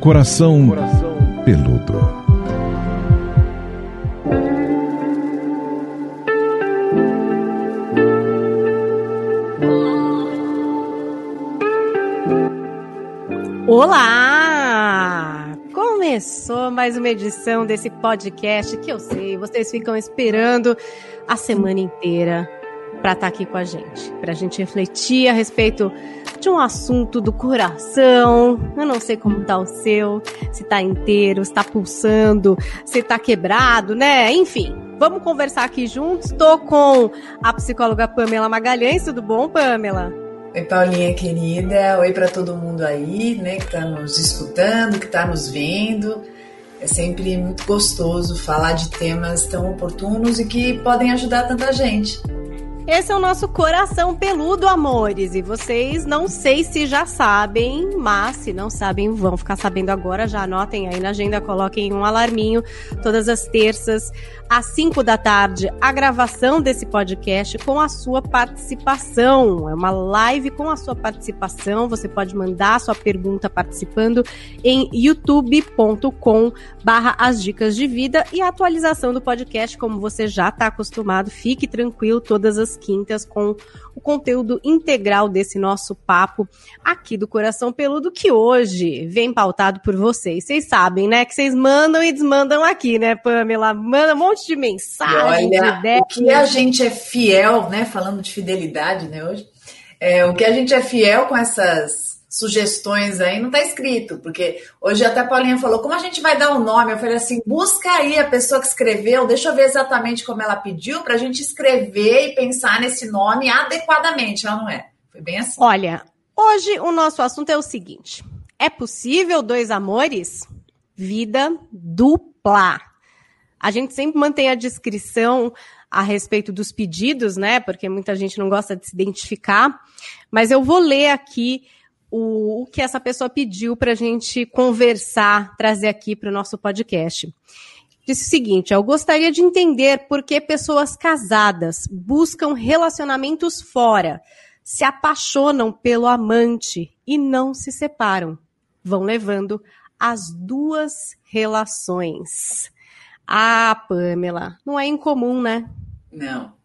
Coração, Coração peludo. Olá! Começou mais uma edição desse podcast que eu sei, vocês ficam esperando a semana inteira para estar tá aqui com a gente, para a gente refletir a respeito de um assunto do coração. Eu não sei como tá o seu, se tá inteiro, se tá pulsando, se tá quebrado, né? Enfim, vamos conversar aqui juntos. Estou com a psicóloga Pamela Magalhães. Tudo bom, Pamela? Oi, Paulinha querida. Oi para todo mundo aí, né, que está nos escutando, que está nos vendo. É sempre muito gostoso falar de temas tão oportunos e que podem ajudar tanta gente. Esse é o nosso coração peludo, amores. E vocês não sei se já sabem, mas se não sabem, vão ficar sabendo agora. Já anotem aí na agenda, coloquem um alarminho todas as terças às 5 da tarde, a gravação desse podcast com a sua participação. É uma live com a sua participação. Você pode mandar a sua pergunta participando em youtube.com barra as dicas de vida e a atualização do podcast, como você já está acostumado. Fique tranquilo todas as quintas com o conteúdo integral desse nosso papo aqui do Coração Peludo, que hoje vem pautado por vocês. Vocês sabem, né? Que vocês mandam e desmandam aqui, né, Pamela? Manda um monte de mensagem, olha, ideias. O que a gente é fiel, né? Falando de fidelidade, né, hoje. É, o que a gente é fiel com essas sugestões aí, não está escrito, porque hoje até a Paulinha falou, como a gente vai dar o um nome? Eu falei assim, busca aí a pessoa que escreveu, deixa eu ver exatamente como ela pediu, para a gente escrever e pensar nesse nome adequadamente, ela não é? Foi bem assim. Olha, hoje o nosso assunto é o seguinte, é possível dois amores? Vida dupla. A gente sempre mantém a descrição a respeito dos pedidos, né? Porque muita gente não gosta de se identificar. Mas eu vou ler aqui o, o que essa pessoa pediu para a gente conversar, trazer aqui para o nosso podcast. Disse o seguinte: eu gostaria de entender por que pessoas casadas buscam relacionamentos fora, se apaixonam pelo amante e não se separam. Vão levando as duas relações. Ah, Pamela, não é incomum, né? Não.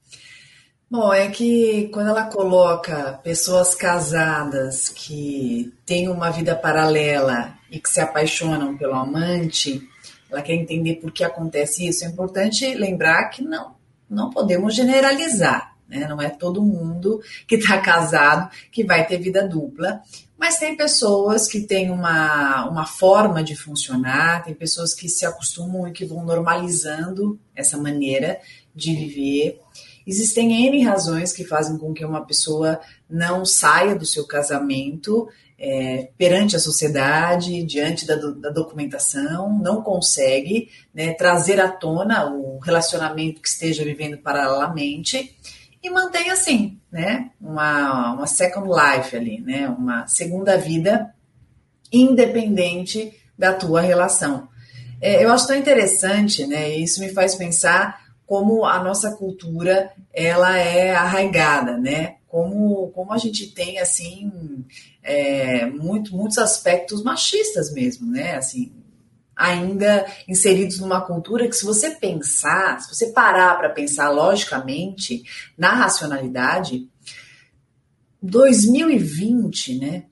Bom, é que quando ela coloca pessoas casadas que têm uma vida paralela e que se apaixonam pelo amante, ela quer entender por que acontece isso. É importante lembrar que não, não podemos generalizar. Né? Não é todo mundo que está casado que vai ter vida dupla, mas tem pessoas que têm uma, uma forma de funcionar, tem pessoas que se acostumam e que vão normalizando essa maneira de viver. Existem N razões que fazem com que uma pessoa não saia do seu casamento é, perante a sociedade, diante da, da documentação, não consegue né, trazer à tona o relacionamento que esteja vivendo paralelamente e mantém assim, né, uma, uma second life ali, né, uma segunda vida independente da tua relação. É, eu acho tão interessante, né, isso me faz pensar como a nossa cultura ela é arraigada, né? Como, como a gente tem assim é, muito, muitos aspectos machistas mesmo, né? Assim, ainda inseridos numa cultura que se você pensar, se você parar para pensar logicamente na racionalidade, 2020, né?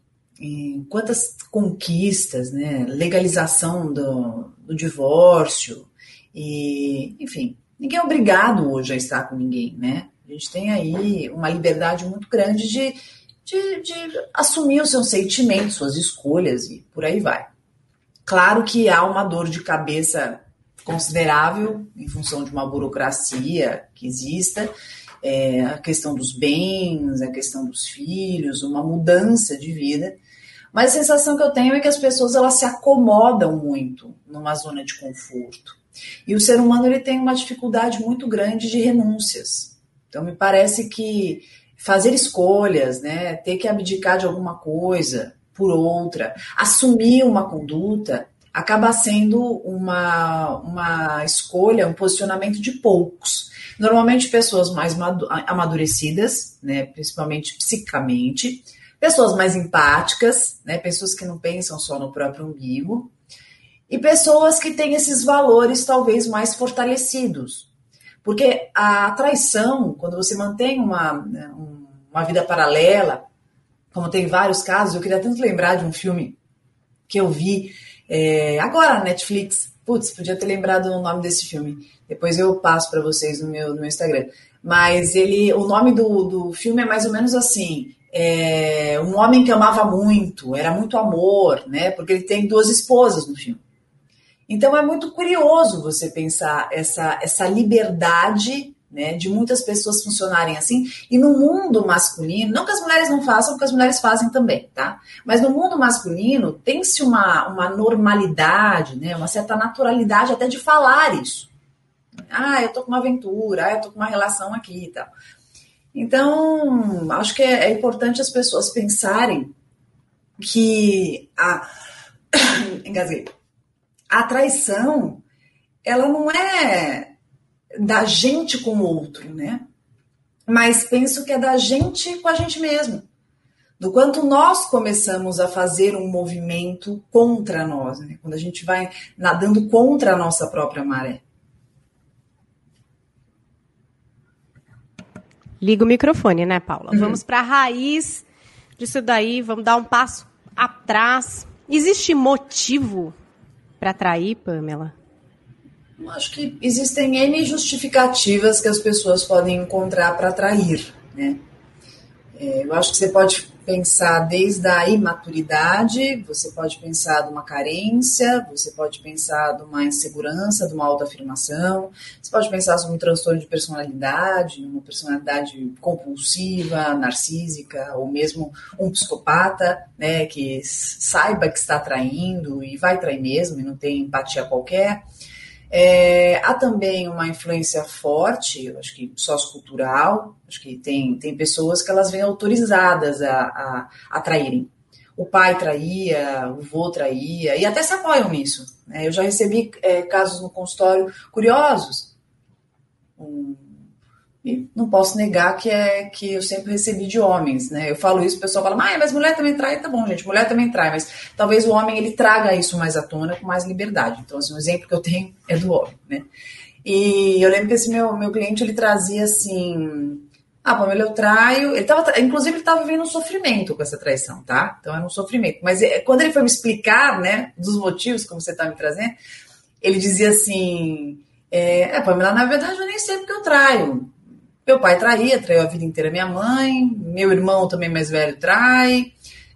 Quantas conquistas, né? Legalização do, do divórcio e, enfim, ninguém é obrigado hoje a estar com ninguém, né? A gente tem aí uma liberdade muito grande de, de, de assumir os seus sentimentos, suas escolhas e por aí vai. Claro que há uma dor de cabeça considerável em função de uma burocracia que exista, é, a questão dos bens, a questão dos filhos, uma mudança de vida. Mas a sensação que eu tenho é que as pessoas elas se acomodam muito numa zona de conforto. E o ser humano ele tem uma dificuldade muito grande de renúncias. Então me parece que fazer escolhas, né, ter que abdicar de alguma coisa por outra, assumir uma conduta, acaba sendo uma, uma escolha, um posicionamento de poucos. Normalmente pessoas mais amadurecidas, né, principalmente psicamente, pessoas mais empáticas, né? Pessoas que não pensam só no próprio umbigo e pessoas que têm esses valores talvez mais fortalecidos. Porque a traição, quando você mantém uma, né, uma vida paralela, como tem vários casos, eu queria tanto lembrar de um filme que eu vi é, agora na Netflix. Putz, podia ter lembrado o nome desse filme. Depois eu passo para vocês no meu, no meu Instagram. Mas ele, o nome do, do filme é mais ou menos assim: é, um homem que amava muito, era muito amor, né? Porque ele tem duas esposas no filme. Então é muito curioso você pensar essa, essa liberdade né, de muitas pessoas funcionarem assim, e no mundo masculino, não que as mulheres não façam, porque as mulheres fazem também, tá? Mas no mundo masculino tem-se uma, uma normalidade, né, uma certa naturalidade até de falar isso. Ah, eu tô com uma aventura, ah, eu tô com uma relação aqui e tal. Então, acho que é, é importante as pessoas pensarem que a. Engasguei a traição, ela não é da gente com o outro, né? Mas penso que é da gente com a gente mesmo. Do quanto nós começamos a fazer um movimento contra nós, né? Quando a gente vai nadando contra a nossa própria maré. Liga o microfone, né, Paula? Uhum. Vamos para a raiz disso daí, vamos dar um passo atrás. Existe motivo para atrair, Pamela? Acho que existem N justificativas que as pessoas podem encontrar para atrair, né? É, eu acho que você pode pensar desde a imaturidade, você pode pensar de uma carência, você pode pensar de uma insegurança, de uma autoafirmação, você pode pensar sobre um transtorno de personalidade, uma personalidade compulsiva, narcísica, ou mesmo um psicopata, né, que saiba que está traindo e vai trair mesmo e não tem empatia qualquer. É, há também uma influência forte, acho que sociocultural, acho que tem, tem pessoas que elas vêm autorizadas a, a, a traírem. O pai traía, o vô traía, e até se apoiam nisso. Né? Eu já recebi é, casos no consultório curiosos. Um, e não posso negar que é que eu sempre recebi de homens, né? Eu falo isso, o pessoal fala, mas mulher também trai, tá bom, gente, mulher também trai, mas talvez o homem ele traga isso mais à tona com mais liberdade. Então, assim, um exemplo que eu tenho é do homem, né? E eu lembro que esse meu, meu cliente ele trazia assim. Ah, Pamela, eu traio. Ele tava, inclusive, ele estava vivendo um sofrimento com essa traição, tá? Então era um sofrimento. Mas é, quando ele foi me explicar, né, dos motivos, como você está me trazendo, ele dizia assim: é, é, Pamela, na verdade eu nem sei porque eu traio. Meu pai traía, traiu a vida inteira minha mãe, meu irmão também mais velho trai,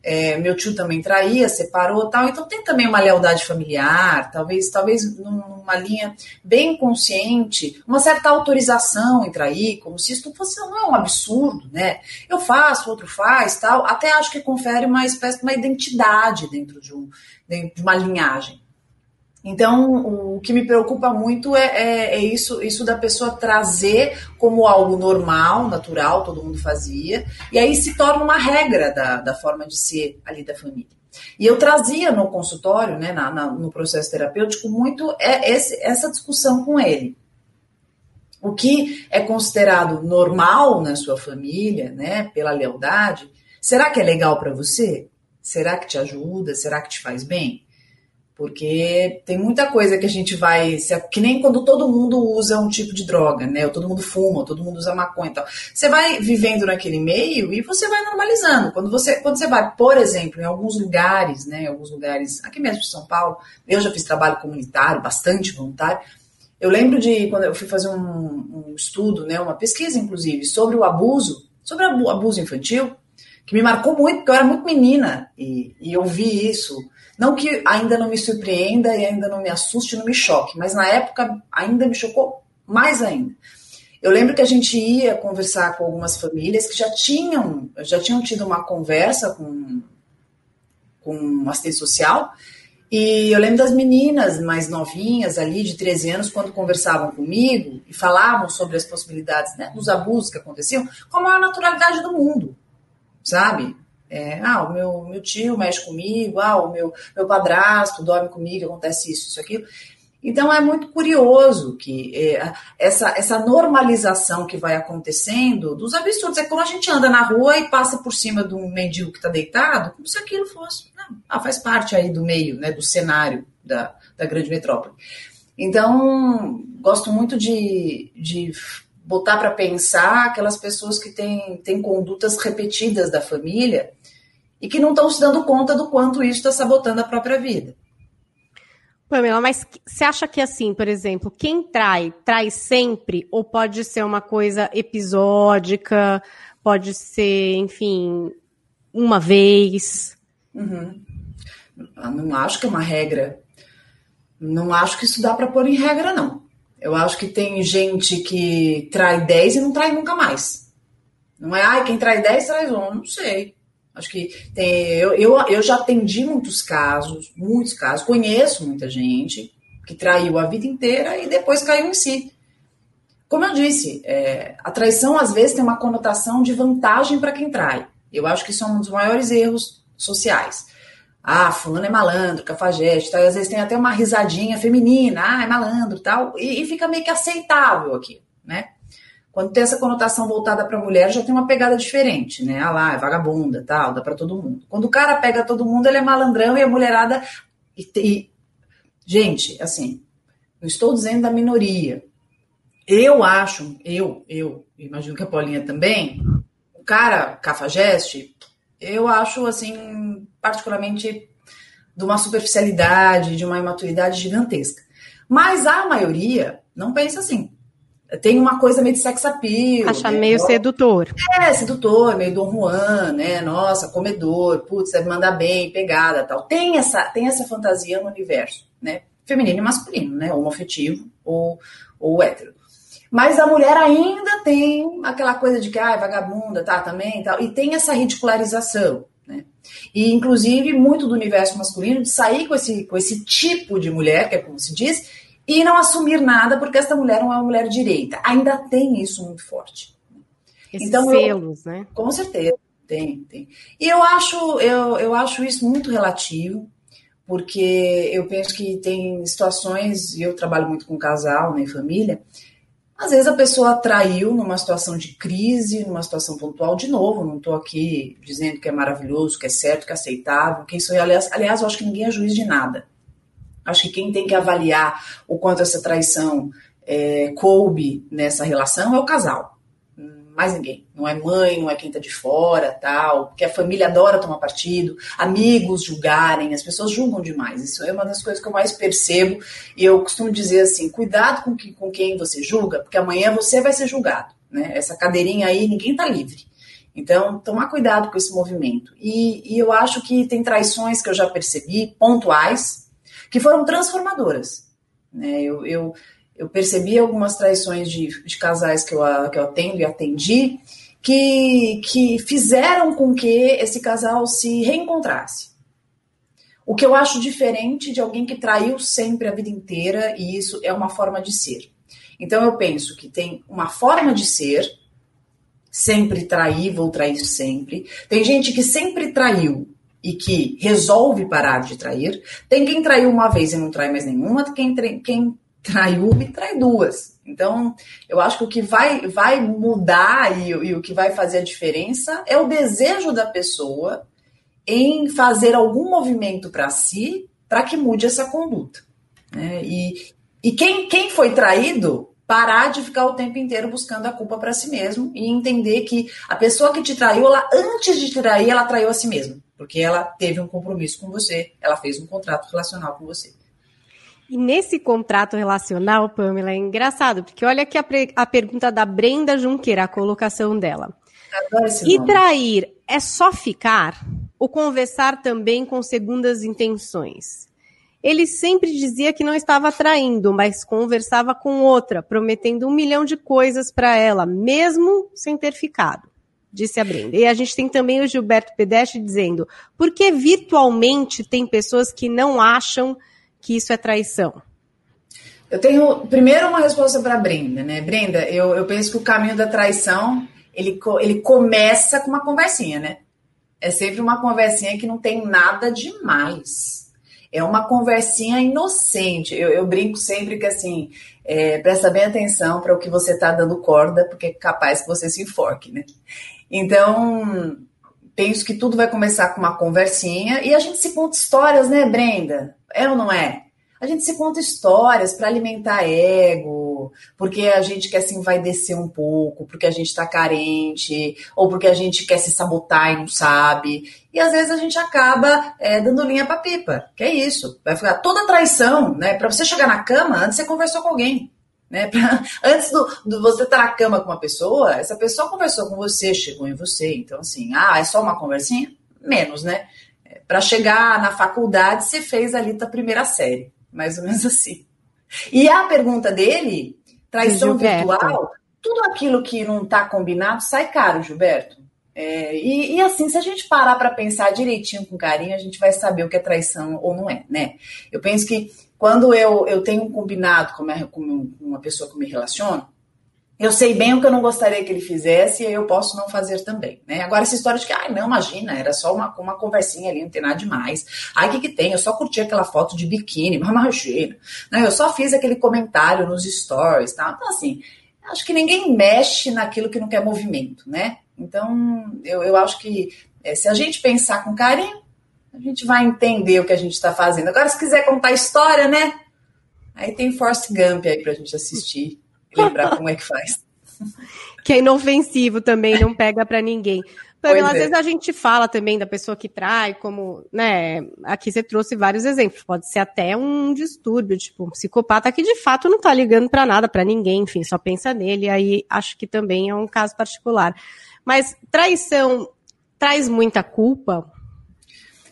é, meu tio também traía, separou tal. Então tem também uma lealdade familiar, talvez, talvez numa linha bem consciente, uma certa autorização em trair, como se isso fosse não é um absurdo, né? Eu faço, outro faz, tal. Até acho que confere uma espécie de uma identidade dentro de, um, dentro de uma linhagem. Então, o que me preocupa muito é, é, é, isso, isso da pessoa trazer como algo normal, natural, todo mundo fazia, e aí se torna uma regra da, da forma de ser ali da família. E eu trazia no consultório, né, na, na, no processo terapêutico, muito é, esse, essa discussão com ele. O que é considerado normal na sua família, né, pela lealdade, será que é legal para você? Será que te ajuda? Será que te faz bem? Porque tem muita coisa que a gente vai. Que nem quando todo mundo usa um tipo de droga, né? Ou todo mundo fuma, ou todo mundo usa maconha e tal. Você vai vivendo naquele meio e você vai normalizando. Quando você, quando você vai, por exemplo, em alguns lugares, né? Em alguns lugares, aqui mesmo de São Paulo, eu já fiz trabalho comunitário, bastante voluntário. Eu lembro de quando eu fui fazer um, um estudo, né? Uma pesquisa, inclusive, sobre o abuso, sobre o abuso infantil, que me marcou muito, porque eu era muito menina e, e eu vi isso não que ainda não me surpreenda e ainda não me assuste, não me choque, mas na época ainda me chocou mais ainda. Eu lembro que a gente ia conversar com algumas famílias que já tinham, já tinham tido uma conversa com, com um assistente social, e eu lembro das meninas mais novinhas ali, de 13 anos, quando conversavam comigo e falavam sobre as possibilidades né, dos abusos que aconteciam, com a maior naturalidade do mundo, sabe? É, ah, o meu, meu tio mexe comigo, ah, o meu, meu padrasto dorme comigo, acontece isso, isso, aquilo. Então é muito curioso que é, essa, essa normalização que vai acontecendo dos absurdos. É como a gente anda na rua e passa por cima de um mendigo que está deitado, como se aquilo fosse. Não, ah, faz parte aí do meio, né, do cenário da, da grande metrópole. Então, gosto muito de, de botar para pensar aquelas pessoas que têm, têm condutas repetidas da família e que não estão se dando conta do quanto isso está sabotando a própria vida. Pamela, mas você acha que assim, por exemplo, quem trai, trai sempre? Ou pode ser uma coisa episódica, pode ser, enfim, uma vez? Uhum. Eu não acho que é uma regra. Não acho que isso dá para pôr em regra, não. Eu acho que tem gente que trai 10 e não trai nunca mais. Não é, ai, quem trai 10 traz um. Não sei. Acho que tem, eu, eu, eu já atendi muitos casos, muitos casos, conheço muita gente que traiu a vida inteira e depois caiu em si. Como eu disse, é, a traição às vezes tem uma conotação de vantagem para quem trai. Eu acho que isso é um dos maiores erros sociais. Ah, fulano é malandro, cafajeste, tal, e às vezes tem até uma risadinha feminina, ah, é malandro tal, e, e fica meio que aceitável aqui, né? Quando tem essa conotação voltada para a mulher, já tem uma pegada diferente, né? Ah lá, é vagabunda, tal, dá para todo mundo. Quando o cara pega todo mundo, ele é malandrão e a mulherada. E, e... Gente, assim, não estou dizendo da minoria. Eu acho, eu, eu, imagino que a Paulinha também, o cara cafajeste, eu acho, assim, particularmente de uma superficialidade, de uma imaturidade gigantesca. Mas a maioria não pensa assim tem uma coisa meio de sex appeal. Acha né? meio sedutor. É, sedutor, meio Dom Juan, né? Nossa, comedor, putz, deve mandar bem, pegada tal. Tem essa, tem essa fantasia no universo, né? Feminino e masculino, né? Homoafetivo ou, ou hétero. Mas a mulher ainda tem aquela coisa de que, ah, vagabunda, tá, também, tal. E tem essa ridicularização, né? E, inclusive, muito do universo masculino de sair com esse, com esse tipo de mulher, que é como se diz, e não assumir nada porque esta mulher não é uma mulher direita. Ainda tem isso muito forte. Esses então, selos, eu, né? Com certeza, tem, tem. E eu acho, eu, eu acho isso muito relativo, porque eu penso que tem situações, e eu trabalho muito com casal, né, família, às vezes a pessoa traiu numa situação de crise, numa situação pontual, de novo, não estou aqui dizendo que é maravilhoso, que é certo, que é aceitável, quem sou eu, aliás, aliás, eu acho que ninguém é juiz de nada. Acho que quem tem que avaliar o quanto essa traição é, coube nessa relação é o casal. Mais ninguém. Não é mãe, não é quem está de fora, tal. Porque a família adora tomar partido, amigos julgarem, as pessoas julgam demais. Isso é uma das coisas que eu mais percebo. E eu costumo dizer assim: cuidado com, que, com quem você julga, porque amanhã você vai ser julgado. Né? Essa cadeirinha aí, ninguém está livre. Então, tomar cuidado com esse movimento. E, e eu acho que tem traições que eu já percebi, pontuais, que foram transformadoras. Né? Eu, eu, eu percebi algumas traições de, de casais que eu, que eu atendo e atendi que, que fizeram com que esse casal se reencontrasse. O que eu acho diferente de alguém que traiu sempre a vida inteira, e isso é uma forma de ser. Então eu penso que tem uma forma de ser, sempre trair, vou trair sempre. Tem gente que sempre traiu e que resolve parar de trair. Tem quem traiu uma vez e não trai mais nenhuma, quem, quem traiu e trai duas. Então, eu acho que o que vai, vai mudar e, e o que vai fazer a diferença é o desejo da pessoa em fazer algum movimento para si para que mude essa conduta. Né? E, e quem, quem foi traído, parar de ficar o tempo inteiro buscando a culpa para si mesmo e entender que a pessoa que te traiu, ela, antes de te trair, ela traiu a si mesma porque ela teve um compromisso com você, ela fez um contrato relacional com você. E nesse contrato relacional, Pamela, é engraçado, porque olha aqui a, a pergunta da Brenda Junqueira, a colocação dela. E nome. trair é só ficar ou conversar também com segundas intenções? Ele sempre dizia que não estava traindo, mas conversava com outra, prometendo um milhão de coisas para ela, mesmo sem ter ficado disse a Brenda. E a gente tem também o Gilberto Pedestre dizendo: por que virtualmente tem pessoas que não acham que isso é traição? Eu tenho primeiro uma resposta para Brenda, né? Brenda, eu, eu penso que o caminho da traição ele, ele começa com uma conversinha, né? É sempre uma conversinha que não tem nada demais. É uma conversinha inocente. Eu, eu brinco sempre que assim, é, presta bem atenção para o que você está dando corda, porque é capaz que você se enforque, né? Então, penso que tudo vai começar com uma conversinha e a gente se conta histórias, né, Brenda? É ou não é? A gente se conta histórias para alimentar ego, porque a gente quer se envaidecer um pouco, porque a gente está carente, ou porque a gente quer se sabotar e não sabe. E às vezes a gente acaba é, dando linha para pipa, que é isso. Vai ficar toda traição, né? Para você chegar na cama, antes você conversou com alguém. Né? Pra, antes do, do você estar tá na cama com uma pessoa, essa pessoa conversou com você, chegou em você. Então, assim, ah, é só uma conversinha? Menos, né? É, para chegar na faculdade, você fez ali da primeira série mais ou menos assim. E a pergunta dele, traição virtual, tudo aquilo que não está combinado sai caro, Gilberto. É, e, e, assim, se a gente parar para pensar direitinho com carinho, a gente vai saber o que é traição ou não é, né? Eu penso que quando eu, eu tenho um combinado com uma, com uma pessoa que me relaciono, eu sei bem o que eu não gostaria que ele fizesse e eu posso não fazer também, né? Agora, essa história de que, ai, não, imagina, era só uma, uma conversinha ali, não tem nada demais. Ai, o que que tem? Eu só curti aquela foto de biquíni, mas imagina. Né? Eu só fiz aquele comentário nos stories, tá? Então, assim, acho que ninguém mexe naquilo que não quer movimento, né? Então, eu, eu acho que é, se a gente pensar com carinho, a gente vai entender o que a gente está fazendo. Agora, se quiser contar história, né? Aí tem Force Gump aí pra gente assistir lembrar como é que faz. Que é inofensivo também, não pega para ninguém. Pamela, às é. vezes a gente fala também da pessoa que trai, como, né, aqui você trouxe vários exemplos, pode ser até um distúrbio, tipo, um psicopata que de fato não tá ligando para nada, para ninguém, enfim, só pensa nele, aí acho que também é um caso particular. Mas traição traz muita culpa?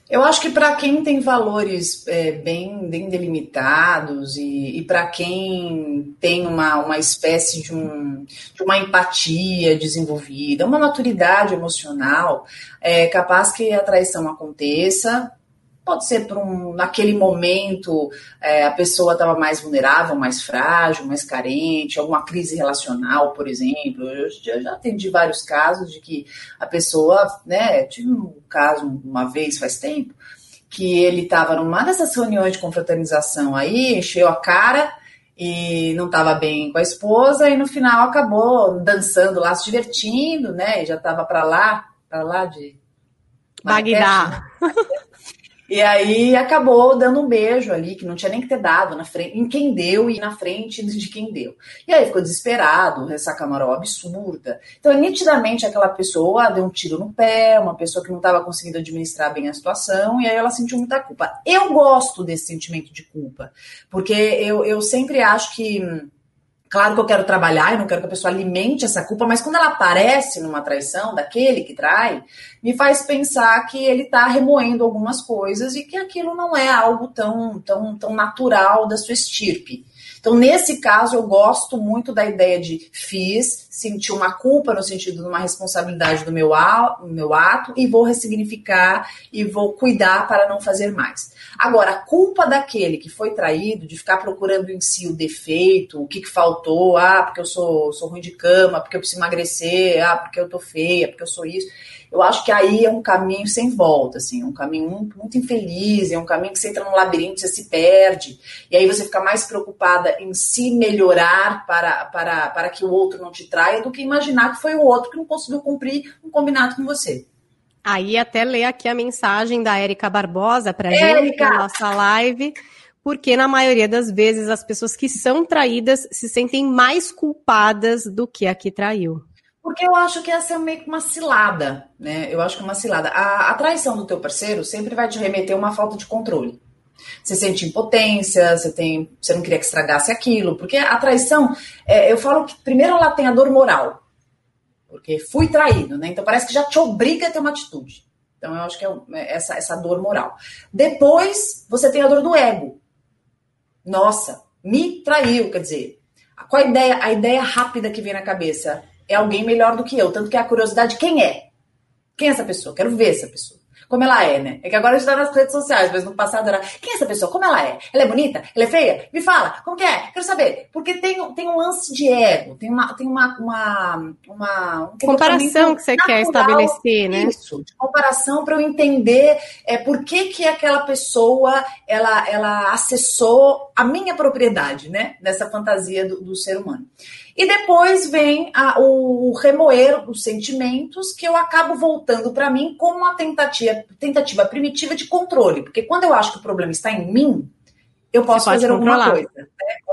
Eu acho que para quem tem valores é, bem, bem delimitados e, e para quem tem uma, uma espécie de, um, de uma empatia desenvolvida, uma maturidade emocional, é capaz que a traição aconteça, Pode ser por um, naquele momento é, a pessoa estava mais vulnerável, mais frágil, mais carente, alguma crise relacional, por exemplo. Eu já, já atendi vários casos de que a pessoa, né, tive um caso uma vez faz tempo, que ele estava numa dessas reuniões de confraternização aí, encheu a cara e não estava bem com a esposa e no final acabou dançando lá, se divertindo, né? E já estava para lá, para lá de Bagdá. E aí acabou dando um beijo ali, que não tinha nem que ter dado na frente, em quem deu e na frente de quem deu. E aí ficou desesperado, ressaca moral absurda. Então, nitidamente, aquela pessoa deu um tiro no pé, uma pessoa que não estava conseguindo administrar bem a situação, e aí ela sentiu muita culpa. Eu gosto desse sentimento de culpa, porque eu, eu sempre acho que Claro que eu quero trabalhar e não quero que a pessoa alimente essa culpa, mas quando ela aparece numa traição daquele que trai, me faz pensar que ele está remoendo algumas coisas e que aquilo não é algo tão, tão, tão natural da sua estirpe. Então, nesse caso, eu gosto muito da ideia de fiz, senti uma culpa no sentido de uma responsabilidade do meu, meu ato e vou ressignificar e vou cuidar para não fazer mais. Agora, a culpa daquele que foi traído, de ficar procurando em si o defeito, o que, que faltou, ah, porque eu sou, sou ruim de cama, porque eu preciso emagrecer, ah, porque eu tô feia, porque eu sou isso eu acho que aí é um caminho sem volta, assim, um caminho muito, muito infeliz, é um caminho que você entra num labirinto, você se perde, e aí você fica mais preocupada em se melhorar para, para, para que o outro não te traia do que imaginar que foi o outro que não conseguiu cumprir um combinado com você. Aí até ler aqui a mensagem da Érica Barbosa para gente, na nossa live porque na maioria das vezes as pessoas que são traídas se sentem mais culpadas do que a que traiu. Porque eu acho que essa é meio que uma cilada, né? Eu acho que é uma cilada. A, a traição do teu parceiro sempre vai te remeter a uma falta de controle. Você sente impotência, você, tem, você não queria que estragasse aquilo, porque a traição, é, eu falo que primeiro ela tem a dor moral, porque fui traído, né? Então parece que já te obriga a ter uma atitude. Então eu acho que é, é essa, essa dor moral. Depois você tem a dor do ego. Nossa, me traiu, quer dizer, qual a ideia, a ideia rápida que vem na cabeça? É alguém melhor do que eu. Tanto que a curiosidade, quem é? Quem é essa pessoa? Quero ver essa pessoa. como ela é, né? É que agora a gente tá nas redes sociais, mas no passado era, quem é essa pessoa? Como ela é? Ela é bonita? Ela é feia? Me fala, como que é? Quero saber. Porque tem, tem um lance de ego, tem uma, tem uma, uma, uma um comparação que você quer estabelecer, né? Isso, de comparação para eu entender é, por que que aquela pessoa, ela, ela acessou a minha propriedade, né? Nessa fantasia do, do ser humano. E depois vem a, o remoer os sentimentos que eu acabo voltando para mim como uma tentativa, tentativa primitiva de controle. Porque quando eu acho que o problema está em mim, eu posso fazer alguma coisa. Né?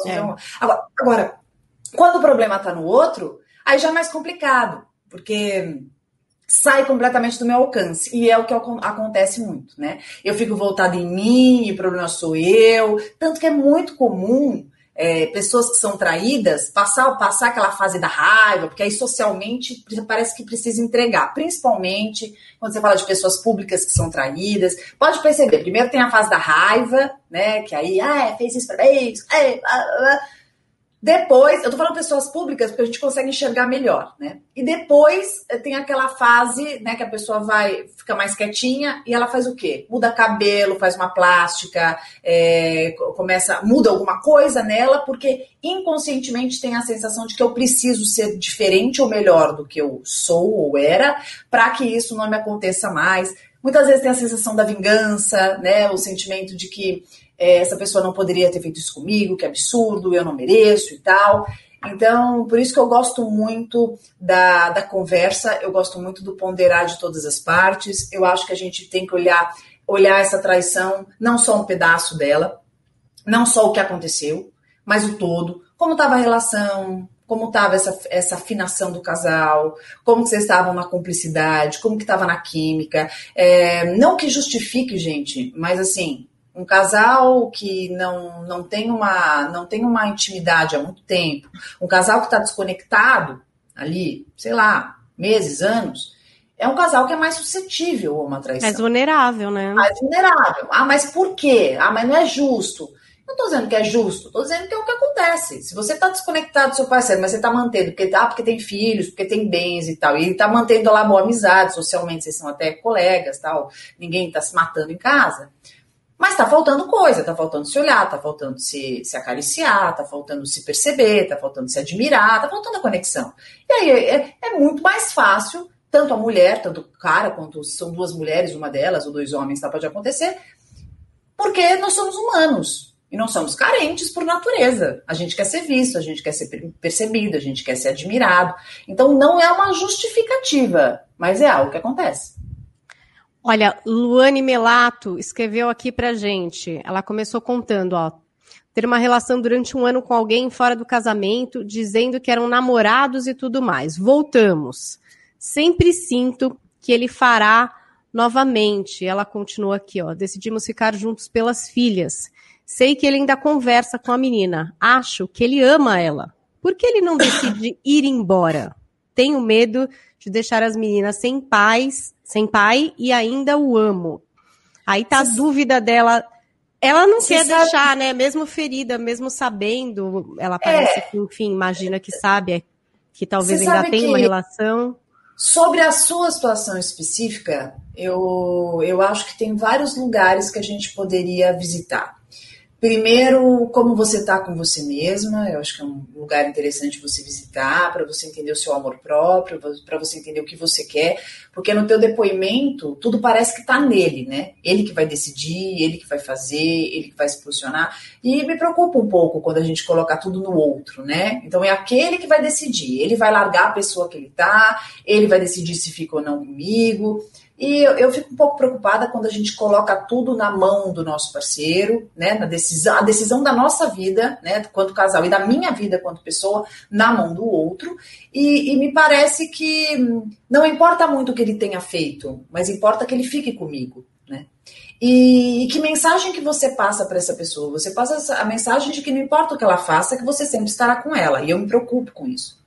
É. Uma... Agora, agora, quando o problema está no outro, aí já é mais complicado. Porque sai completamente do meu alcance. E é o que acontece muito, né? Eu fico voltada em mim, o problema sou eu. Tanto que é muito comum é, pessoas que são traídas passar, passar aquela fase da raiva, porque aí socialmente parece que precisa entregar, principalmente quando você fala de pessoas públicas que são traídas. Pode perceber, primeiro tem a fase da raiva, né? Que aí, ah, fez isso para mim, é, ah, ah, depois, eu tô falando pessoas públicas porque a gente consegue enxergar melhor, né? E depois eh, tem aquela fase, né, que a pessoa vai, fica mais quietinha e ela faz o quê? Muda cabelo, faz uma plástica, é, começa, muda alguma coisa nela, porque inconscientemente tem a sensação de que eu preciso ser diferente ou melhor do que eu sou ou era, para que isso não me aconteça mais. Muitas vezes tem a sensação da vingança, né? O sentimento de que é, essa pessoa não poderia ter feito isso comigo, que absurdo, eu não mereço e tal. Então, por isso que eu gosto muito da, da conversa, eu gosto muito do ponderar de todas as partes. Eu acho que a gente tem que olhar, olhar essa traição, não só um pedaço dela, não só o que aconteceu, mas o todo. Como estava a relação, como estava essa, essa afinação do casal, como que vocês estavam na cumplicidade, como que estava na química. É, não que justifique, gente, mas assim, um casal que não, não, tem uma, não tem uma intimidade há muito tempo, um casal que está desconectado ali, sei lá, meses, anos, é um casal que é mais suscetível a uma traição. Mais vulnerável, né? Mais vulnerável. Ah, mas por quê? Ah, mas não é justo. Não estou dizendo que é justo, estou dizendo que é o que acontece. Se você está desconectado do seu parceiro, mas você está mantendo, porque, ah, porque tem filhos, porque tem bens e tal, e ele está mantendo lá boa amizade, socialmente vocês são até colegas tal, ninguém está se matando em casa mas tá faltando coisa, tá faltando se olhar, tá faltando se, se acariciar, tá faltando se perceber, tá faltando se admirar, tá faltando a conexão. E aí é, é muito mais fácil, tanto a mulher, tanto o cara, quanto são duas mulheres, uma delas, ou dois homens, tá, pode acontecer, porque nós somos humanos. E não somos carentes por natureza. A gente quer ser visto, a gente quer ser percebido, a gente quer ser admirado. Então não é uma justificativa, mas é algo que acontece. Olha, Luane Melato escreveu aqui pra gente. Ela começou contando, ó. Ter uma relação durante um ano com alguém fora do casamento, dizendo que eram namorados e tudo mais. Voltamos. Sempre sinto que ele fará novamente. Ela continua aqui, ó. Decidimos ficar juntos pelas filhas. Sei que ele ainda conversa com a menina. Acho que ele ama ela. Por que ele não decide ir embora? Tenho medo de deixar as meninas sem pais, sem pai e ainda o amo. Aí tá a dúvida dela. Ela não quer sabe... deixar, né? Mesmo ferida, mesmo sabendo, ela parece é... que, enfim, imagina que sabe que talvez ainda tenha uma relação. Sobre a sua situação específica, eu, eu acho que tem vários lugares que a gente poderia visitar. Primeiro, como você está com você mesma, eu acho que é um lugar interessante você visitar, para você entender o seu amor próprio, para você entender o que você quer, porque no teu depoimento, tudo parece que está nele, né? Ele que vai decidir, ele que vai fazer, ele que vai se posicionar, e me preocupa um pouco quando a gente coloca tudo no outro, né? Então é aquele que vai decidir, ele vai largar a pessoa que ele tá, ele vai decidir se fica ou não comigo, e eu, eu, fico um pouco preocupada quando a gente coloca tudo na mão do nosso parceiro, né? Na decisão, a decisão da nossa vida, né? Quanto casal, e da minha vida quanto pessoa, na mão do outro. E, e me parece que não importa muito o que ele tenha feito, mas importa que ele fique comigo, né? E, e que mensagem que você passa para essa pessoa? Você passa a mensagem de que não importa o que ela faça, que você sempre estará com ela. E eu me preocupo com isso.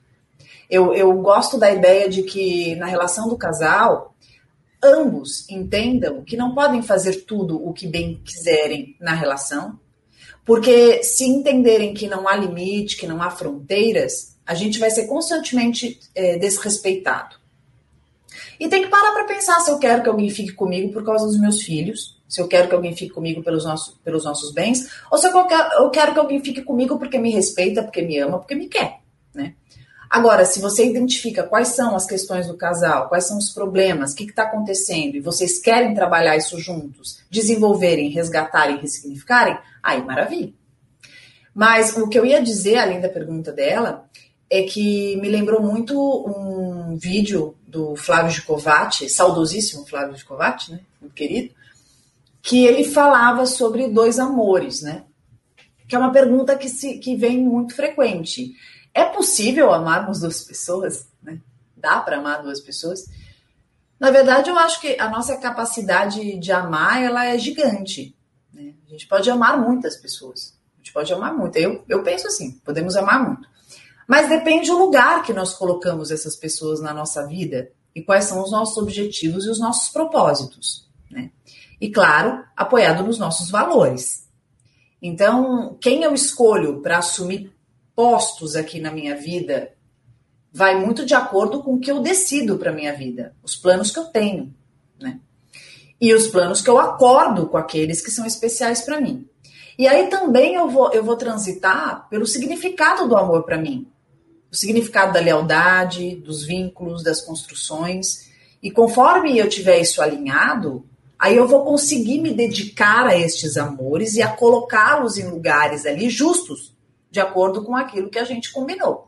Eu, eu gosto da ideia de que na relação do casal ambos entendam que não podem fazer tudo o que bem quiserem na relação, porque se entenderem que não há limite, que não há fronteiras, a gente vai ser constantemente é, desrespeitado. E tem que parar para pensar se eu quero que alguém fique comigo por causa dos meus filhos, se eu quero que alguém fique comigo pelos nossos, pelos nossos bens, ou se eu quero, eu quero que alguém fique comigo porque me respeita, porque me ama, porque me quer? Agora, se você identifica quais são as questões do casal, quais são os problemas, o que está acontecendo, e vocês querem trabalhar isso juntos, desenvolverem, resgatarem, ressignificarem, aí maravilha. Mas o que eu ia dizer, além da pergunta dela, é que me lembrou muito um vídeo do Flávio Gicovati, saudosíssimo Flávio Gicovati, né, muito querido, que ele falava sobre dois amores, né? Que é uma pergunta que, se, que vem muito frequente. É possível amarmos duas pessoas? Né? Dá para amar duas pessoas? Na verdade, eu acho que a nossa capacidade de amar ela é gigante. Né? A gente pode amar muitas pessoas. A gente pode amar muito. Eu, eu penso assim, podemos amar muito. Mas depende do lugar que nós colocamos essas pessoas na nossa vida e quais são os nossos objetivos e os nossos propósitos. Né? E, claro, apoiado nos nossos valores. Então, quem eu escolho para assumir postos aqui na minha vida vai muito de acordo com o que eu decido para minha vida, os planos que eu tenho, né? E os planos que eu acordo com aqueles que são especiais para mim. E aí também eu vou, eu vou transitar pelo significado do amor para mim, o significado da lealdade, dos vínculos, das construções. E conforme eu tiver isso alinhado, aí eu vou conseguir me dedicar a estes amores e a colocá-los em lugares ali justos de acordo com aquilo que a gente combinou.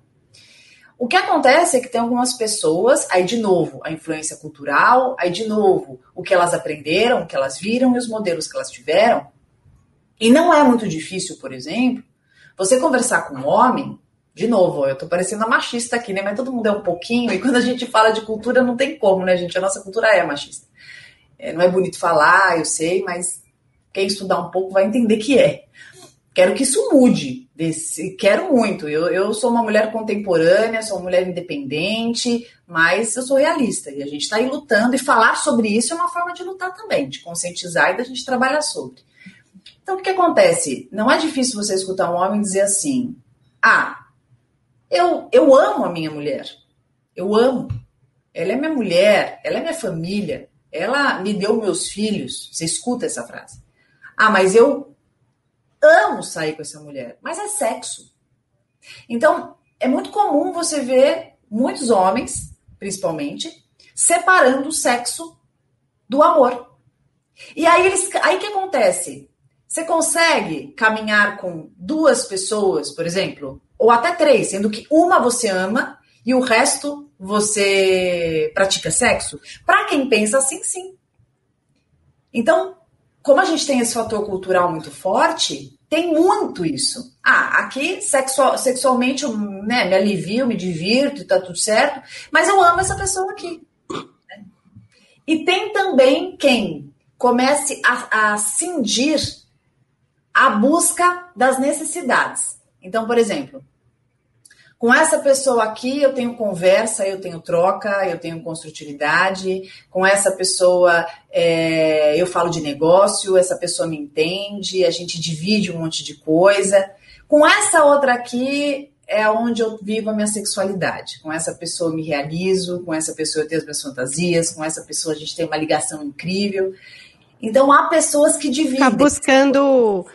O que acontece é que tem algumas pessoas, aí de novo, a influência cultural, aí de novo, o que elas aprenderam, o que elas viram e os modelos que elas tiveram. E não é muito difícil, por exemplo, você conversar com um homem, de novo, eu tô parecendo a machista aqui, né? Mas todo mundo é um pouquinho, e quando a gente fala de cultura, não tem como, né, gente? A nossa cultura é machista. É, não é bonito falar, eu sei, mas quem estudar um pouco vai entender que é. Quero que isso mude. Desse, quero muito. Eu, eu sou uma mulher contemporânea, sou uma mulher independente, mas eu sou realista. E a gente está aí lutando, e falar sobre isso é uma forma de lutar também, de conscientizar e da gente trabalhar sobre. Então, o que acontece? Não é difícil você escutar um homem dizer assim: Ah, eu, eu amo a minha mulher. Eu amo. Ela é minha mulher, ela é minha família, ela me deu meus filhos. Você escuta essa frase. Ah, mas eu amo sair com essa mulher, mas é sexo. Então, é muito comum você ver muitos homens, principalmente, separando o sexo do amor. E aí eles, aí que acontece? Você consegue caminhar com duas pessoas, por exemplo, ou até três, sendo que uma você ama e o resto você pratica sexo? Para quem pensa assim, sim. Então, como a gente tem esse fator cultural muito forte, tem muito isso. Ah, aqui sexual, sexualmente eu né, me alivio, me divirto tá tudo certo, mas eu amo essa pessoa aqui. E tem também quem comece a, a cindir a busca das necessidades. Então, por exemplo, com essa pessoa aqui eu tenho conversa, eu tenho troca, eu tenho construtividade. Com essa pessoa é, eu falo de negócio, essa pessoa me entende, a gente divide um monte de coisa. Com essa outra aqui é onde eu vivo a minha sexualidade. Com essa pessoa eu me realizo, com essa pessoa eu tenho as minhas fantasias, com essa pessoa a gente tem uma ligação incrível. Então há pessoas que dividem. Tá buscando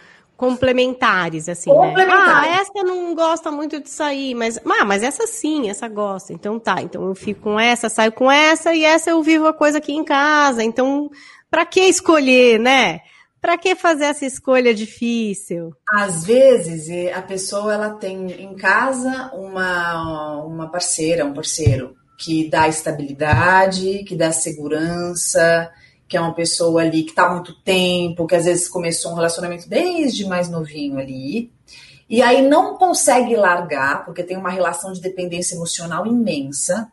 complementares, assim, né? Ah, essa não gosta muito de sair, mas, ah, mas essa sim, essa gosta. Então tá, então eu fico com essa, saio com essa e essa eu vivo a coisa aqui em casa. Então, para que escolher, né? Para que fazer essa escolha difícil? Às vezes a pessoa ela tem em casa uma, uma parceira, um parceiro que dá estabilidade, que dá segurança, que é uma pessoa ali que está há muito tempo, que às vezes começou um relacionamento desde mais novinho ali, e aí não consegue largar, porque tem uma relação de dependência emocional imensa,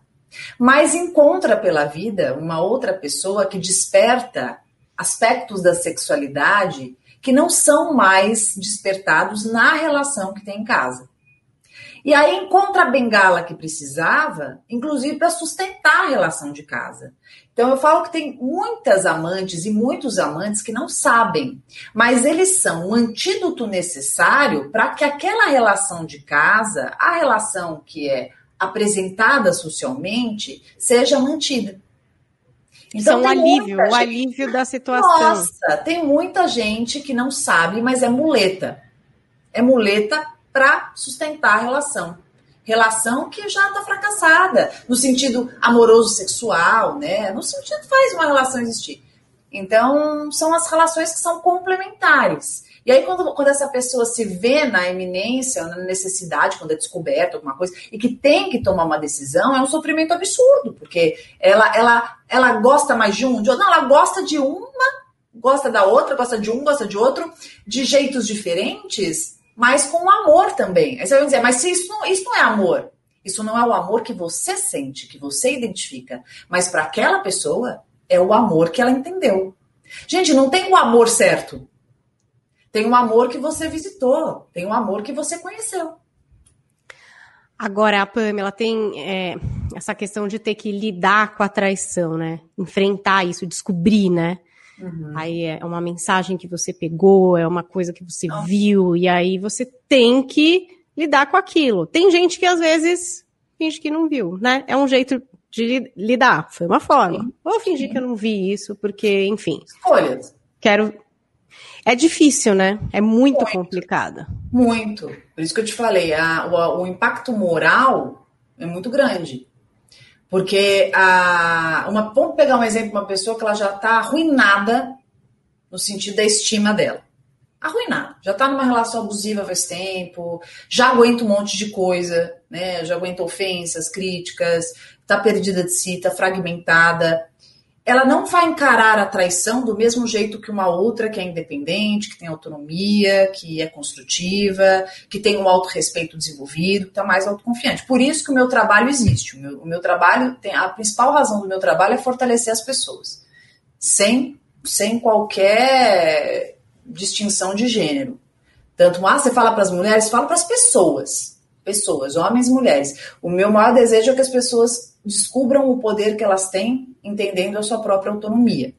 mas encontra pela vida uma outra pessoa que desperta aspectos da sexualidade que não são mais despertados na relação que tem em casa. E aí encontra a bengala que precisava, inclusive para sustentar a relação de casa. Então eu falo que tem muitas amantes e muitos amantes que não sabem, mas eles são o antídoto necessário para que aquela relação de casa, a relação que é apresentada socialmente, seja mantida. Então, São alívio, o alívio da situação. Nossa, tem muita gente que não sabe, mas é muleta. É muleta para sustentar a relação. Relação que já está fracassada, no sentido amoroso sexual, né? No sentido faz uma relação existir. Então, são as relações que são complementares. E aí, quando, quando essa pessoa se vê na eminência, na necessidade, quando é descoberta alguma coisa, e que tem que tomar uma decisão, é um sofrimento absurdo, porque ela, ela, ela gosta mais de um, de outro. Não, ela gosta de uma, gosta da outra, gosta de um, gosta de outro, de jeitos diferentes, mas com amor também. Aí você vai dizer, mas se isso não, isso não é amor. Isso não é o amor que você sente, que você identifica. Mas para aquela pessoa, é o amor que ela entendeu. Gente, não tem o amor certo. Tem um amor que você visitou, tem um amor que você conheceu. Agora, a Pamela tem é, essa questão de ter que lidar com a traição, né? Enfrentar isso, descobrir, né? Uhum. Aí é uma mensagem que você pegou, é uma coisa que você Não. viu, e aí você tem que lidar com aquilo. Tem gente que às vezes finge que não viu, né? É um jeito de lidar, foi uma forma. Sim. Vou fingir Sim. que eu não vi isso, porque, enfim. Escolhas. Quero é difícil, né? É muito, muito complicada. Muito. Por isso que eu te falei, a, o, o, impacto moral é muito grande. Porque a, uma, vamos pegar um exemplo uma pessoa que ela já está arruinada no sentido da estima dela. Arruinada. Já está numa relação abusiva faz tempo, já aguenta um monte de coisa, né? Já aguenta ofensas, críticas, está perdida de si, está fragmentada ela não vai encarar a traição do mesmo jeito que uma outra que é independente, que tem autonomia, que é construtiva, que tem um autorrespeito desenvolvido, que está mais autoconfiante. Por isso que o meu trabalho existe. O meu, o meu, trabalho tem a principal razão do meu trabalho é fortalecer as pessoas, sem, sem qualquer distinção de gênero. Tanto, ah, você fala para as mulheres, fala para as pessoas. Pessoas, homens e mulheres. O meu maior desejo é que as pessoas descubram o poder que elas têm entendendo a sua própria autonomia.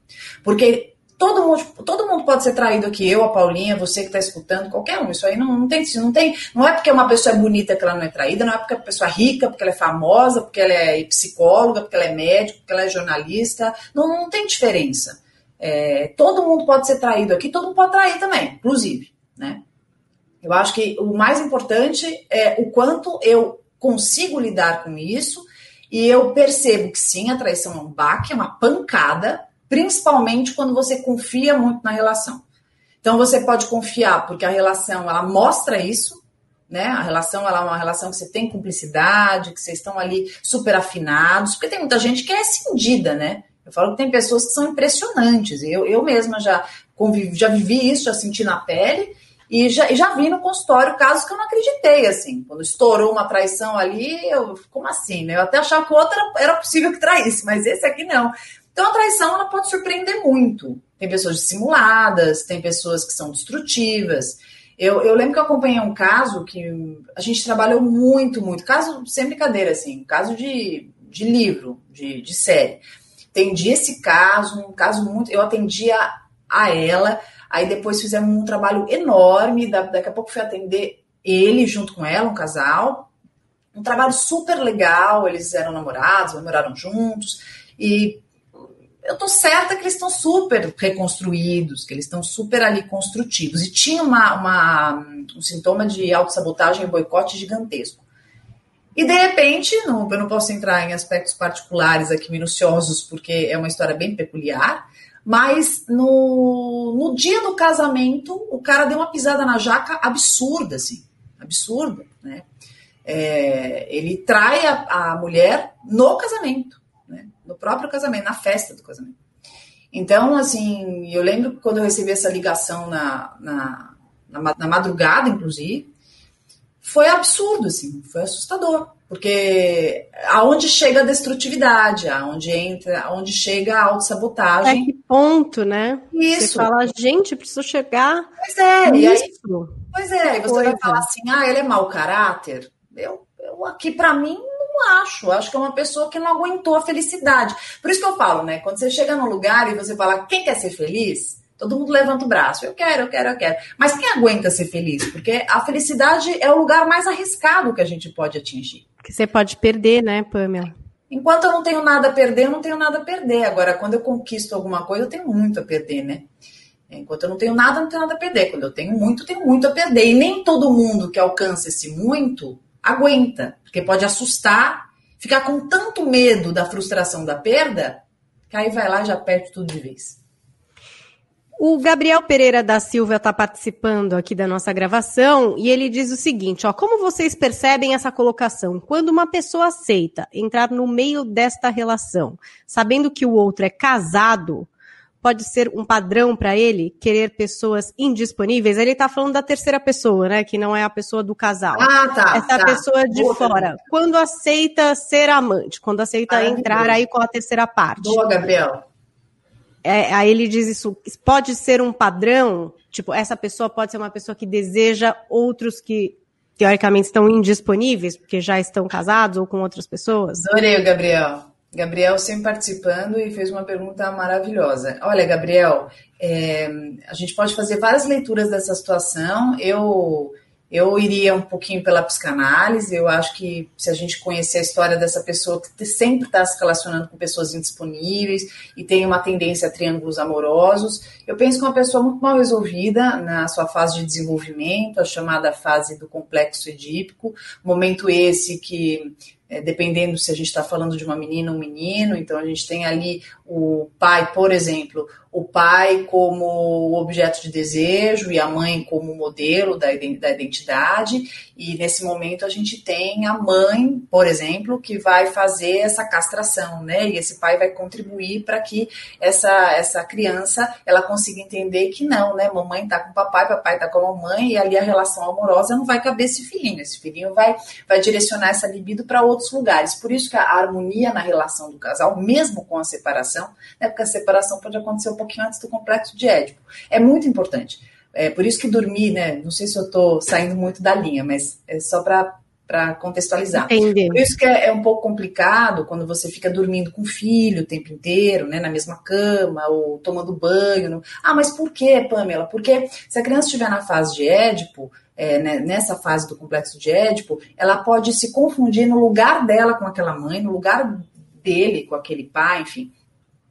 Porque todo mundo, todo mundo pode ser traído aqui, eu, a Paulinha, você que está escutando, qualquer um. Isso aí não, não tem, não tem. Não é porque uma pessoa é bonita que ela não é traída, não é porque a pessoa é rica, porque ela é famosa, porque ela é psicóloga, porque ela é médica, porque ela é jornalista. Não, não tem diferença. É, todo mundo pode ser traído aqui, todo mundo pode trair também, inclusive, né? Eu acho que o mais importante é o quanto eu consigo lidar com isso e eu percebo que sim, a traição é um baque, é uma pancada, principalmente quando você confia muito na relação. Então você pode confiar porque a relação ela mostra isso, né? A relação ela é uma relação que você tem cumplicidade, que vocês estão ali super afinados, porque tem muita gente que é cindida, né? Eu falo que tem pessoas que são impressionantes. Eu, eu mesma já convivi, já vivi isso, já senti na pele. E já, já vi no consultório casos que eu não acreditei, assim. Quando estourou uma traição ali, eu, como assim, né? Eu até achava que o outro era, era possível que traísse, mas esse aqui não. Então a traição, ela pode surpreender muito. Tem pessoas dissimuladas, tem pessoas que são destrutivas. Eu, eu lembro que eu acompanhei um caso que a gente trabalhou muito, muito. Caso, sem brincadeira, assim, caso de, de livro, de, de série. Atendi esse caso, um caso muito. Eu atendia a ela Aí depois fizemos um trabalho enorme, daqui a pouco fui atender ele junto com ela, um casal. Um trabalho super legal, eles eram namorados, namoraram juntos. E eu tô certa que eles estão super reconstruídos, que eles estão super ali construtivos. E tinha uma, uma um sintoma de autossabotagem e boicote gigantesco. E de repente, não, eu não posso entrar em aspectos particulares aqui minuciosos, porque é uma história bem peculiar, mas no, no dia do casamento, o cara deu uma pisada na jaca absurda, assim. Absurda, né? É, ele trai a, a, mulher no casamento, né? no próprio casamento, na festa do casamento. Então, assim, eu lembro quando eu recebi essa ligação na, na, na, na madrugada, inclusive, foi absurdo, assim, foi assustador. Porque aonde chega a destrutividade, aonde entra, aonde chega a autossabotagem. É que ponto, né? Isso. Você fala, gente, preciso chegar. Pois é, e aí, pois é, e você Coisa. vai falar assim, ah, ele é mau caráter. Eu, eu aqui para mim não acho. Acho que é uma pessoa que não aguentou a felicidade. Por isso que eu falo, né? Quando você chega num lugar e você fala, quem quer ser feliz? Todo mundo levanta o braço. Eu quero, eu quero, eu quero. Mas quem aguenta ser feliz? Porque a felicidade é o lugar mais arriscado que a gente pode atingir. Que você pode perder, né, Pamela? Enquanto eu não tenho nada a perder, eu não tenho nada a perder. Agora, quando eu conquisto alguma coisa, eu tenho muito a perder, né? Enquanto eu não tenho nada, eu não tenho nada a perder. Quando eu tenho muito, eu tenho muito a perder. E nem todo mundo que alcança esse muito aguenta, porque pode assustar, ficar com tanto medo da frustração da perda, que aí vai lá e já perde tudo de vez. O Gabriel Pereira da Silva está participando aqui da nossa gravação e ele diz o seguinte: ó, como vocês percebem essa colocação? Quando uma pessoa aceita entrar no meio desta relação, sabendo que o outro é casado, pode ser um padrão para ele querer pessoas indisponíveis? Ele está falando da terceira pessoa, né? Que não é a pessoa do casal. Ah, tá. Essa tá. pessoa de Boa, fora. Quando aceita ser amante, quando aceita entrar aí com a terceira parte. Boa, Gabriel é, aí ele diz isso, pode ser um padrão, tipo, essa pessoa pode ser uma pessoa que deseja outros que teoricamente estão indisponíveis, porque já estão casados ou com outras pessoas? Adorei o Gabriel. Gabriel sempre participando e fez uma pergunta maravilhosa. Olha, Gabriel, é, a gente pode fazer várias leituras dessa situação. Eu eu iria um pouquinho pela psicanálise. Eu acho que se a gente conhecer a história dessa pessoa que sempre está se relacionando com pessoas indisponíveis e tem uma tendência a triângulos amorosos, eu penso que é uma pessoa muito mal resolvida na sua fase de desenvolvimento, a chamada fase do complexo edípico, momento esse que é, dependendo se a gente está falando de uma menina ou um menino, então a gente tem ali o pai, por exemplo, o pai como objeto de desejo e a mãe como modelo da identidade, e nesse momento a gente tem a mãe, por exemplo, que vai fazer essa castração, né? E esse pai vai contribuir para que essa, essa criança ela consiga entender que não, né? Mamãe tá com papai, papai tá com a mamãe, e ali a relação amorosa não vai caber esse filhinho. Esse filhinho vai, vai direcionar essa libido para outros lugares. Por isso que a harmonia na relação do casal, mesmo com a separação, né? Porque a separação pode acontecer um pouquinho antes do complexo de Édipo. É muito importante. É por isso que dormir, né? Não sei se eu estou saindo muito da linha, mas é só para para contextualizar. Entendi. Por isso que é, é, um pouco complicado quando você fica dormindo com o filho o tempo inteiro, né, na mesma cama, ou tomando banho. No... Ah, mas por que, Pamela? Porque se a criança estiver na fase de Édipo, é, né, nessa fase do complexo de Édipo, ela pode se confundir no lugar dela com aquela mãe, no lugar dele com aquele pai, enfim.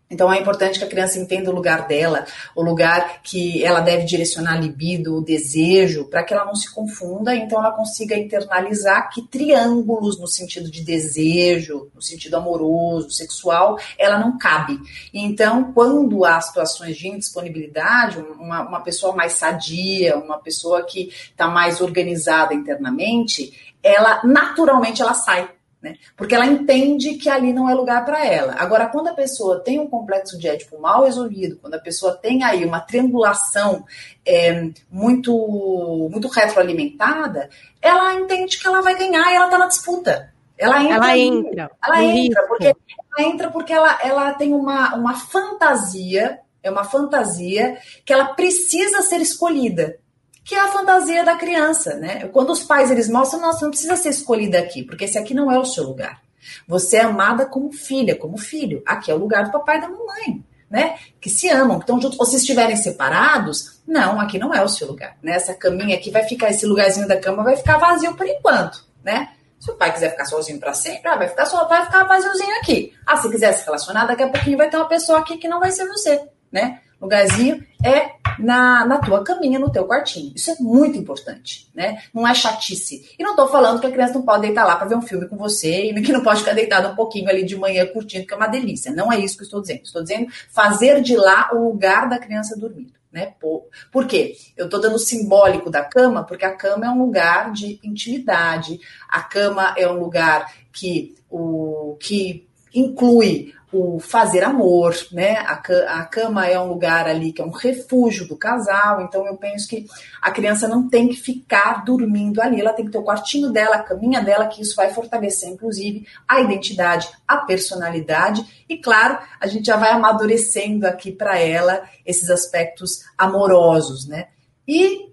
Então é importante que a criança entenda o lugar dela, o lugar que ela deve direcionar a libido, o desejo, para que ela não se confunda, então ela consiga internalizar que triângulos no sentido de desejo, no sentido amoroso, sexual, ela não cabe. Então, quando há situações de indisponibilidade, uma, uma pessoa mais sadia, uma pessoa que está mais organizada internamente, ela naturalmente ela sai né? Porque ela entende que ali não é lugar para ela. Agora, quando a pessoa tem um complexo de ético mal resolvido, quando a pessoa tem aí uma triangulação é, muito, muito retroalimentada, ela entende que ela vai ganhar e ela está na disputa. Ela entra. Ela entra. Ela entra, porque, ela entra porque ela, ela tem uma, uma fantasia, é uma fantasia que ela precisa ser escolhida que é a fantasia da criança, né? Quando os pais eles mostram, nossa, não precisa ser escolhida aqui, porque esse aqui não é o seu lugar. Você é amada como filha, como filho. Aqui é o lugar do papai e da mamãe, né? Que se amam, que estão juntos. Ou se estiverem separados, não, aqui não é o seu lugar. Né? Essa caminha aqui vai ficar, esse lugarzinho da cama vai ficar vazio por enquanto, né? Se o pai quiser ficar sozinho para sempre, ah, vai ficar só, vai ficar vaziozinho aqui. Ah, se quiser se relacionar, daqui a pouquinho vai ter uma pessoa aqui que não vai ser você, né? Lugarzinho é na, na tua caminha, no teu quartinho. Isso é muito importante, né? Não é chatice. E não tô falando que a criança não pode deitar lá para ver um filme com você e que não pode ficar deitada um pouquinho ali de manhã curtindo, que é uma delícia. Não é isso que eu estou dizendo. Estou dizendo fazer de lá o lugar da criança dormindo. Né? Por, por quê? Eu estou dando simbólico da cama, porque a cama é um lugar de intimidade, a cama é um lugar que, o, que inclui o fazer amor, né? A, a cama é um lugar ali que é um refúgio do casal, então eu penso que a criança não tem que ficar dormindo ali, ela tem que ter o quartinho dela, a caminha dela, que isso vai fortalecer, inclusive, a identidade, a personalidade, e claro, a gente já vai amadurecendo aqui para ela esses aspectos amorosos, né? E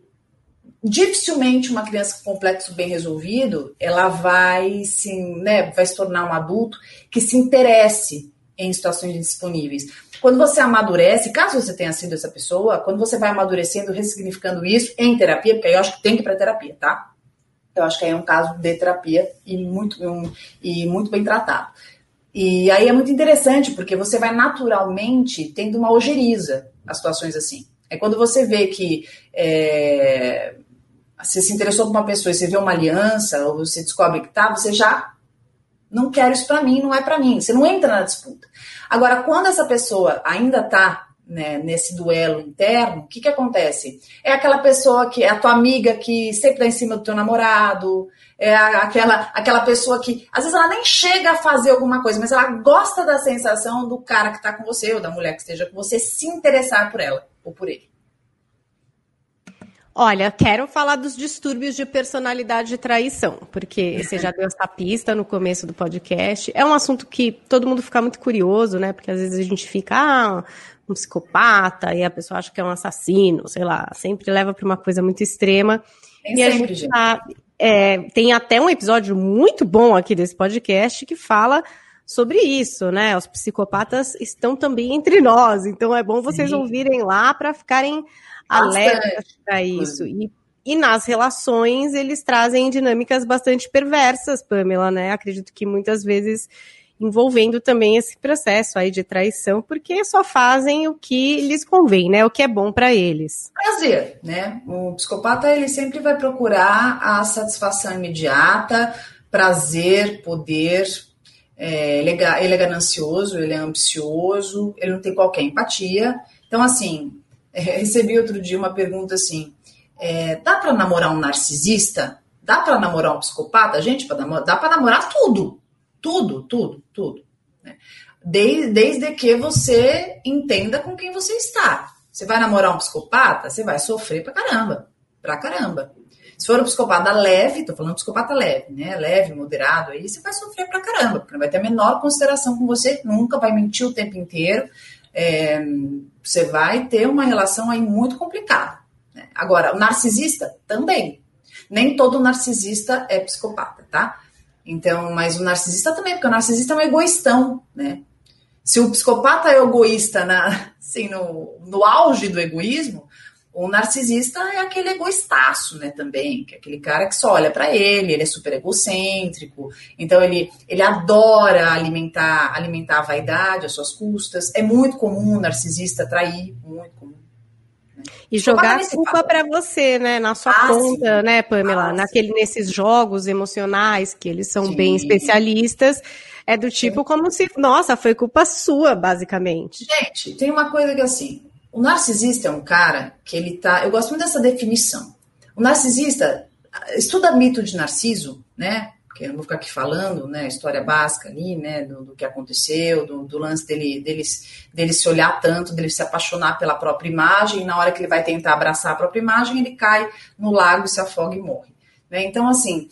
dificilmente uma criança com complexo bem resolvido, ela vai se, né, vai se tornar um adulto que se interesse em situações indisponíveis. Quando você amadurece, caso você tenha sido essa pessoa, quando você vai amadurecendo, ressignificando isso em terapia, porque aí eu acho que tem que ir para terapia, tá? Eu acho que aí é um caso de terapia e muito, um, e muito bem tratado. E aí é muito interessante, porque você vai naturalmente tendo uma ojeriza as situações assim. É quando você vê que é, você se interessou por uma pessoa e você vê uma aliança, ou você descobre que tá, você já não quer isso para mim, não é para mim. Você não entra na disputa. Agora, quando essa pessoa ainda tá né, nesse duelo interno, o que, que acontece? É aquela pessoa que é a tua amiga que sempre tá em cima do teu namorado, é aquela, aquela pessoa que às vezes ela nem chega a fazer alguma coisa, mas ela gosta da sensação do cara que está com você ou da mulher que esteja com você se interessar por ela ou por ele. Olha, quero falar dos distúrbios de personalidade e traição, porque você já deu essa pista no começo do podcast. É um assunto que todo mundo fica muito curioso, né? Porque às vezes a gente fica, ah, um psicopata, e a pessoa acha que é um assassino, sei lá, sempre leva para uma coisa muito extrema. Tem e sempre, a gente tá, é, tem até um episódio muito bom aqui desse podcast que fala sobre isso, né? Os psicopatas estão também entre nós, então é bom vocês Sim. ouvirem lá para ficarem alertas para isso. E, e nas relações eles trazem dinâmicas bastante perversas, Pamela, né? Acredito que muitas vezes envolvendo também esse processo aí de traição, porque só fazem o que lhes convém, né? O que é bom para eles. Prazer, né? O psicopata ele sempre vai procurar a satisfação imediata, prazer, poder. É, ele, é, ele é ganancioso, ele é ambicioso, ele não tem qualquer empatia. Então, assim, é, recebi outro dia uma pergunta assim: é, dá para namorar um narcisista? Dá para namorar um psicopata? Gente, dá para namorar tudo. Tudo, tudo, tudo. Né? Desde, desde que você entenda com quem você está. Você vai namorar um psicopata, você vai sofrer pra caramba. Pra caramba. Se for um psicopata leve, tô falando psicopata leve, né? Leve, moderado, aí você vai sofrer pra caramba, porque não vai ter a menor consideração com você, nunca vai mentir o tempo inteiro. É, você vai ter uma relação aí muito complicada. Né? Agora, o narcisista também. Nem todo narcisista é psicopata, tá? Então, mas o narcisista também, porque o narcisista é um egoístão, né? Se o psicopata é egoísta na, assim, no, no auge do egoísmo, o narcisista é aquele egoistaço, né, também, que é aquele cara que só olha para ele, ele é super egocêntrico, então ele, ele adora alimentar, alimentar a vaidade às suas custas. É muito comum o narcisista trair, muito comum. E jogar a culpa para você, né? Na sua ah, conta, sim. né, Pamela? Ah, Naquele, nesses jogos emocionais, que eles são sim. bem especialistas, é do tipo sim. como se, nossa, foi culpa sua, basicamente. Gente, tem uma coisa que assim, o narcisista é um cara que ele tá. Eu gosto muito dessa definição. O narcisista estuda mito de Narciso, né? porque eu não vou ficar aqui falando, né, história básica ali, né, do, do que aconteceu, do, do, lance dele, dele, dele se olhar tanto, dele se apaixonar pela própria imagem, e na hora que ele vai tentar abraçar a própria imagem, ele cai no lago, se afoga e morre. Né? Então, assim,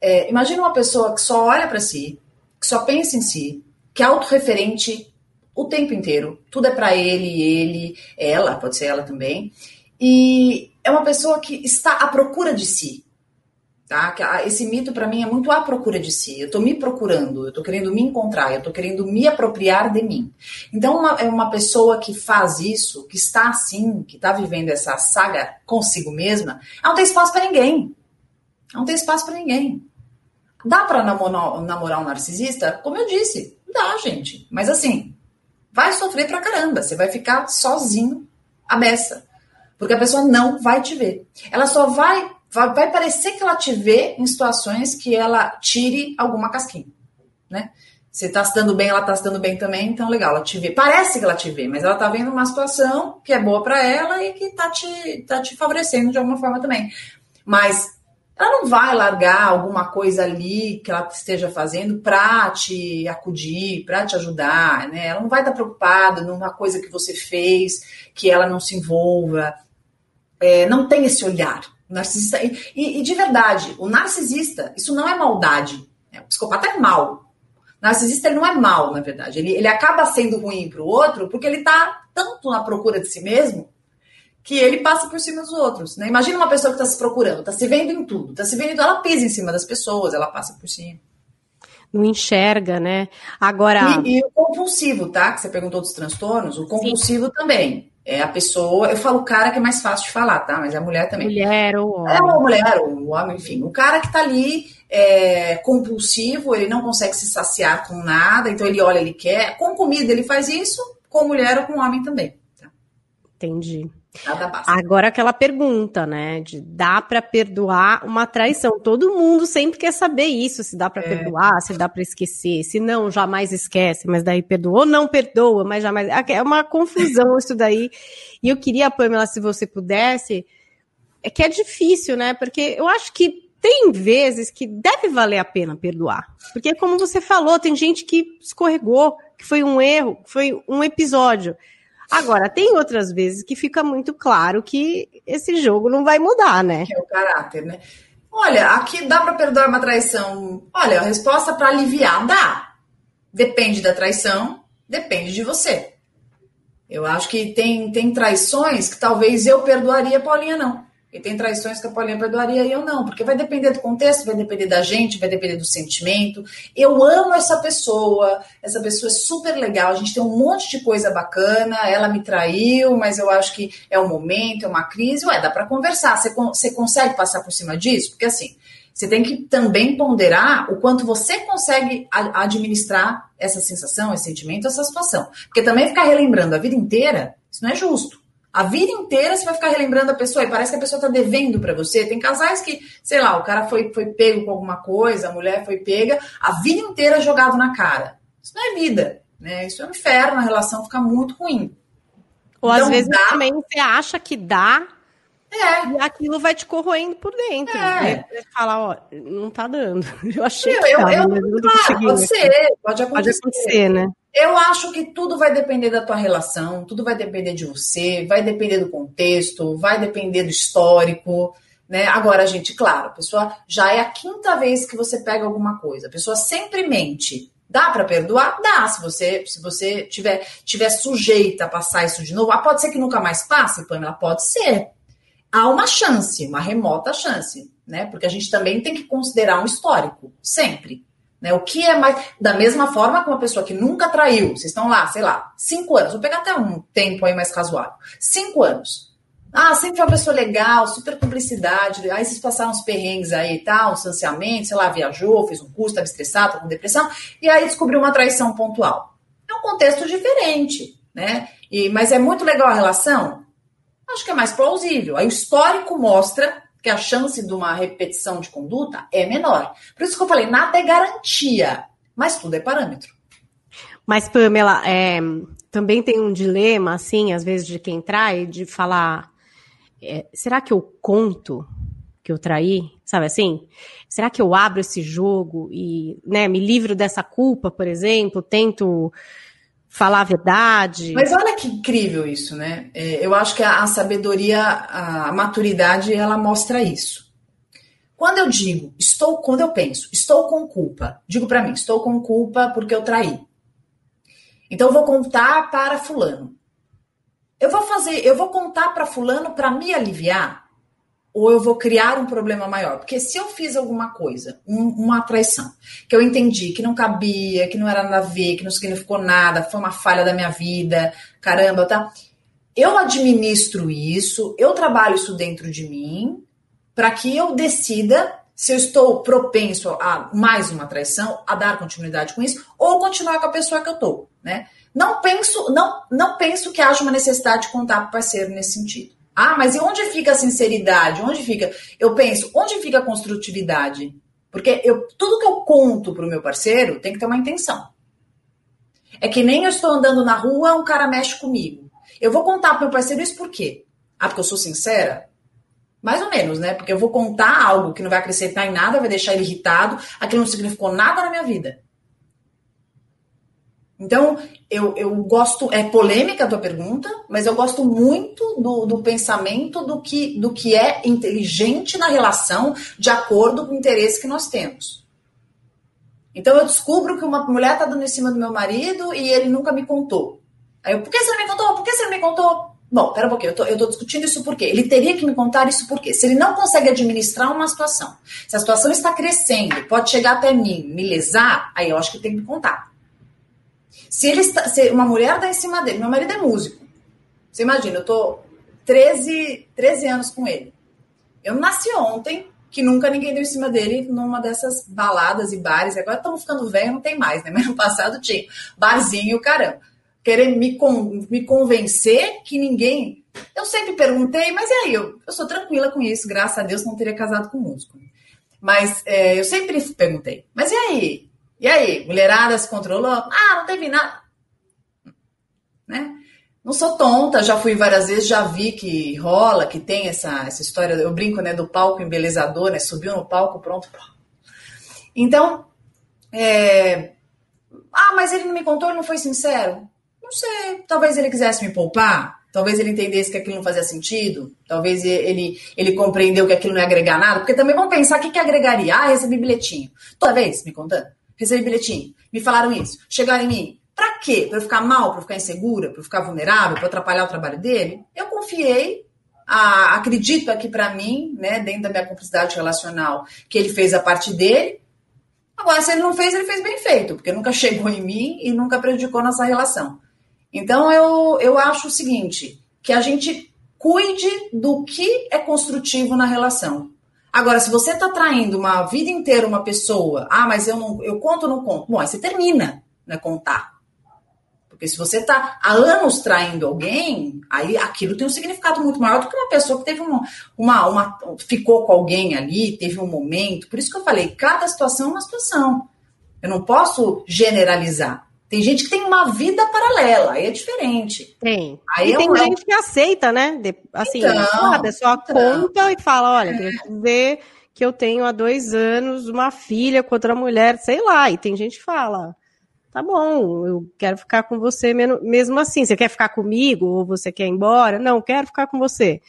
é, imagina uma pessoa que só olha para si, que só pensa em si, que é autorreferente o tempo inteiro, tudo é para ele, ele, ela, pode ser ela também, e é uma pessoa que está à procura de si, Tá? Esse mito para mim é muito à procura de si. Eu estou me procurando, eu estou querendo me encontrar, eu estou querendo me apropriar de mim. Então, uma, é uma pessoa que faz isso, que está assim, que está vivendo essa saga consigo mesma, não tem espaço para ninguém. Não tem espaço para ninguém. Dá para namorar um narcisista? Como eu disse, dá, gente. Mas assim, vai sofrer pra caramba. Você vai ficar sozinho, a beça. Porque a pessoa não vai te ver. Ela só vai vai, vai parecer que ela te vê em situações que ela tire alguma casquinha, né? Você tá se dando bem, ela tá se dando bem também, então legal, ela te vê. Parece que ela te vê, mas ela tá vendo uma situação que é boa para ela e que tá te, tá te favorecendo de alguma forma também. Mas ela não vai largar alguma coisa ali que ela esteja fazendo para te acudir, para te ajudar, né? Ela não vai estar preocupada numa coisa que você fez, que ela não se envolva. É, não tem esse olhar, narcisista. E, e, de verdade, o narcisista, isso não é maldade. Né? O psicopata é mal. O narcisista ele não é mal, na verdade. Ele, ele acaba sendo ruim para o outro porque ele está tanto na procura de si mesmo que ele passa por cima dos outros. Né? Imagina uma pessoa que está se procurando, está se vendo em tudo, está se vendo, ela pisa em cima das pessoas, ela passa por cima. Não enxerga, né? Agora. E, e o compulsivo, tá? Que você perguntou dos transtornos, o compulsivo Sim. também É a pessoa, eu falo cara que é mais fácil de falar, tá? Mas é a mulher também. Mulher ou homem. É uma mulher ou um homem, enfim. O cara que tá ali é, compulsivo, ele não consegue se saciar com nada, então ele olha, ele quer. Com comida ele faz isso, com mulher ou com homem também. Tá? Entendi. Agora aquela pergunta, né? De dá para perdoar uma traição. Todo mundo sempre quer saber isso, se dá para é. perdoar, se dá para esquecer. Se não, jamais esquece, mas daí perdoou, não perdoa, mas jamais. É uma confusão isso daí. E eu queria, Pamela, se você pudesse, é que é difícil, né? Porque eu acho que tem vezes que deve valer a pena perdoar. Porque, como você falou, tem gente que escorregou, que foi um erro, que foi um episódio. Agora, tem outras vezes que fica muito claro que esse jogo não vai mudar, né? Que é o caráter, né? Olha, aqui dá para perdoar uma traição. Olha, a resposta para aliviar dá. Depende da traição, depende de você. Eu acho que tem, tem traições que talvez eu perdoaria, Paulinha não. E tem traições que a Paulinha perdoaria e eu não, porque vai depender do contexto, vai depender da gente, vai depender do sentimento. Eu amo essa pessoa, essa pessoa é super legal, a gente tem um monte de coisa bacana, ela me traiu, mas eu acho que é um momento, é uma crise. Ué, dá para conversar. Você, você consegue passar por cima disso? Porque assim, você tem que também ponderar o quanto você consegue administrar essa sensação, esse sentimento, essa situação. Porque também ficar relembrando a vida inteira, isso não é justo. A vida inteira você vai ficar relembrando a pessoa e parece que a pessoa está devendo para você. Tem casais que, sei lá, o cara foi, foi pego com alguma coisa, a mulher foi pega, a vida inteira jogado na cara. Isso não é vida, né? Isso é um inferno, a relação fica muito ruim. Ou então, às vezes dá... também você acha que dá, é. E aquilo vai te corroendo por dentro. É. Você fala, ó, não tá dando. Eu achei eu, que eu, eu, eu claro, pode ser, pode acontecer. Pode acontecer, né? Eu acho que tudo vai depender da tua relação, tudo vai depender de você, vai depender do contexto, vai depender do histórico, né? Agora, gente, claro, a pessoa já é a quinta vez que você pega alguma coisa, a pessoa sempre mente. Dá para perdoar? Dá, se você se você tiver, tiver sujeita a passar isso de novo. Ah, pode ser que nunca mais passe, Pamela? Pode ser. Há uma chance, uma remota chance, né? Porque a gente também tem que considerar um histórico, sempre. Né? O que é mais. Da mesma forma que uma pessoa que nunca traiu, vocês estão lá, sei lá, cinco anos, vou pegar até um tempo aí mais razoável. Cinco anos. Ah, sempre foi uma pessoa legal, super publicidade. Aí vocês passaram uns perrengues aí e tal, um sanciamento, sei lá, viajou, fez um curso, estava estressado, estava com depressão, e aí descobriu uma traição pontual. É um contexto diferente, né? E, mas é muito legal a relação? Acho que é mais plausível. Aí o histórico mostra que a chance de uma repetição de conduta é menor. Por isso que eu falei, nada é garantia, mas tudo é parâmetro. Mas, Pamela, é, também tem um dilema, assim, às vezes, de quem trai, de falar: é, será que eu conto que eu traí? Sabe assim? Será que eu abro esse jogo e né, me livro dessa culpa, por exemplo? Tento falar a verdade. Mas olha que incrível isso, né? É, eu acho que a, a sabedoria, a, maturidade, ela mostra isso. Quando eu digo, estou, quando eu penso, estou com culpa, digo para mim, estou com culpa porque eu traí. Então eu vou contar para fulano. Eu vou fazer, eu vou contar para fulano para me aliviar ou eu vou criar um problema maior? Porque se eu fiz alguma coisa, um, uma traição, que eu entendi que não cabia, que não era nada a ver, que não significou nada, foi uma falha da minha vida, caramba, tá? Eu administro isso, eu trabalho isso dentro de mim, para que eu decida se eu estou propenso a mais uma traição, a dar continuidade com isso, ou continuar com a pessoa que eu tô, né? Não penso, não, não penso que haja uma necessidade de contar para o parceiro nesse sentido. Ah, mas e onde fica a sinceridade? Onde fica? Eu penso, onde fica a construtividade? Porque eu, tudo que eu conto pro meu parceiro tem que ter uma intenção. É que nem eu estou andando na rua, um cara mexe comigo. Eu vou contar pro meu parceiro isso por quê? Ah, porque eu sou sincera? Mais ou menos, né? Porque eu vou contar algo que não vai acrescentar em nada, vai deixar ele irritado, aquilo não significou nada na minha vida. Então, eu, eu gosto, é polêmica a tua pergunta, mas eu gosto muito do, do pensamento do que, do que é inteligente na relação de acordo com o interesse que nós temos. Então eu descubro que uma mulher está dando em cima do meu marido e ele nunca me contou. Aí eu, por que você não me contou? Por que você não me contou? Bom, pera um pouquinho, eu tô, eu tô discutindo isso por quê? Ele teria que me contar isso por quê? Se ele não consegue administrar uma situação, se a situação está crescendo, pode chegar até mim, me lesar, aí eu acho que tem que me contar. Se ele está, se uma mulher está em cima dele, meu marido é músico. Você imagina, eu tô 13, 13 anos com ele. Eu nasci ontem, que nunca ninguém deu em cima dele numa dessas baladas e bares. Agora estamos ficando velho, não tem mais, né? Mas no passado tinha. Barzinho, caramba. Querer me, con me convencer que ninguém. Eu sempre perguntei, mas e aí? Eu, eu sou tranquila com isso, graças a Deus não teria casado com músico. Mas é, eu sempre perguntei, mas e aí? E aí? Mulherada se controlou? Ah, não teve nada. Né? Não sou tonta, já fui várias vezes, já vi que rola, que tem essa, essa história, eu brinco, né, do palco embelezador, né, subiu no palco, pronto. Então, é... ah, mas ele não me contou, ele não foi sincero? Não sei, talvez ele quisesse me poupar, talvez ele entendesse que aquilo não fazia sentido, talvez ele, ele compreendeu que aquilo não ia agregar nada, porque também vão pensar o que, que agregaria. Ah, recebi bilhetinho. Toda vez me contando, recebi bilhetinho, me falaram isso, chegaram em mim, para quê? Para eu ficar mal, para eu ficar insegura, para eu ficar vulnerável, para atrapalhar o trabalho dele? Eu confiei, a, acredito aqui para mim, né, dentro da minha cumplicidade relacional, que ele fez a parte dele. Agora, se ele não fez, ele fez bem feito, porque nunca chegou em mim e nunca prejudicou nossa relação. Então, eu, eu acho o seguinte, que a gente cuide do que é construtivo na relação. Agora, se você está traindo uma vida inteira uma pessoa, ah, mas eu não, eu conto ou não conto? Bom, aí você termina, né, contar. Porque se você está há anos traindo alguém, aí aquilo tem um significado muito maior do que uma pessoa que teve uma, uma, uma ficou com alguém ali, teve um momento. Por isso que eu falei, cada situação é uma situação. Eu não posso generalizar. Tem gente que tem uma vida paralela, aí é diferente. Tem. Aí e é tem um... gente que aceita, né? Assim, então, a pessoa então. conta e fala: olha, é. queria dizer que eu tenho há dois anos uma filha com outra mulher, sei lá. E tem gente que fala tá bom, eu quero ficar com você mesmo assim. Você quer ficar comigo ou você quer ir embora? Não, quero ficar com você.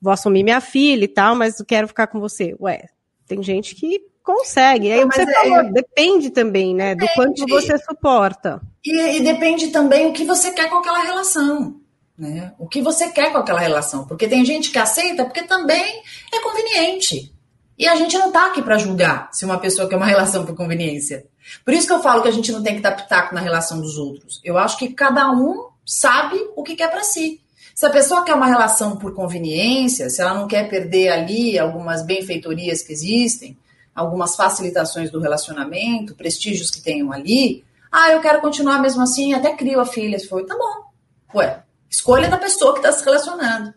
Vou assumir minha filha e tal, mas eu quero ficar com você. Ué, tem gente que consegue. Aí você é, falou, depende também, né, depende. do quanto você suporta. E, e depende também o que você quer com aquela relação. Né? O que você quer com aquela relação. Porque tem gente que aceita porque também é conveniente. E a gente não tá aqui para julgar se uma pessoa quer uma relação por conveniência. Por isso que eu falo que a gente não tem que dar pitaco na relação dos outros. Eu acho que cada um sabe o que quer para si. Se a pessoa quer uma relação por conveniência, se ela não quer perder ali algumas benfeitorias que existem, algumas facilitações do relacionamento, prestígios que tenham ali, ah, eu quero continuar mesmo assim, até crio a filha. Se foi, tá bom. Ué, escolha da pessoa que está se relacionando.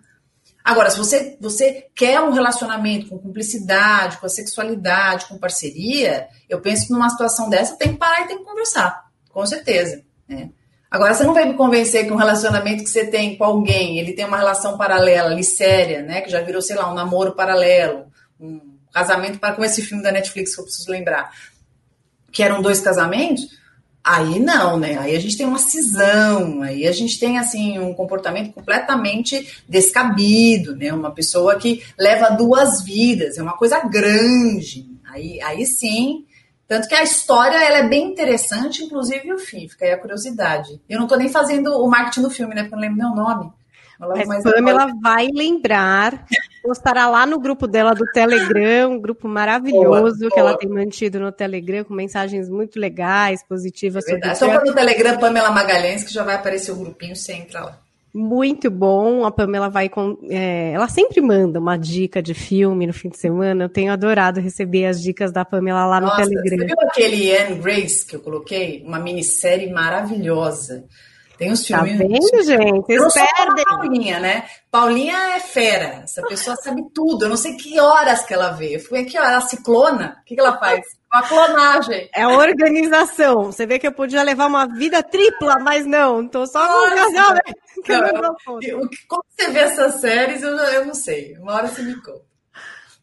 Agora, se você, você quer um relacionamento com cumplicidade, com a sexualidade, com parceria, eu penso que numa situação dessa tem que parar e tem que conversar, com certeza. Né? Agora, você não vai me convencer que um relacionamento que você tem com alguém, ele tem uma relação paralela ali, séria, né? Que já virou, sei lá, um namoro paralelo, um casamento para com esse filme da Netflix que eu preciso lembrar. Que eram dois casamentos, Aí não, né? Aí a gente tem uma cisão, aí a gente tem assim um comportamento completamente descabido, né? Uma pessoa que leva duas vidas, é uma coisa grande. Aí, aí sim, tanto que a história ela é bem interessante, inclusive o fim, fica aí a curiosidade. Eu não estou nem fazendo o marketing do filme, né? Porque eu não lembro meu nome. Mas Pamela vai lembrar, postará lá no grupo dela do Telegram, um grupo maravilhoso boa, que boa. ela tem mantido no Telegram, com mensagens muito legais, positivas. É sobre Só no Telegram Pamela Magalhães, que já vai aparecer o grupinho, você entra lá. Muito bom. A Pamela vai com. É, ela sempre manda uma dica de filme no fim de semana. Eu tenho adorado receber as dicas da Pamela lá no Nossa, Telegram. Você viu aquele Anne Grace que eu coloquei? Uma minissérie maravilhosa. Tem os filmes. Tá vendo, gente? Eu não sou Paulinha, né? Paulinha é fera. Essa pessoa sabe tudo. Eu não sei que horas que ela vê. Eu fui aqui, ó, ela se clona. O que, que ela faz? Uma clonagem. É organização. Você vê que eu podia levar uma vida tripla, mas não. Tô só no casal. Né? Como você vê essas séries, eu, eu não sei. Uma hora você me conta.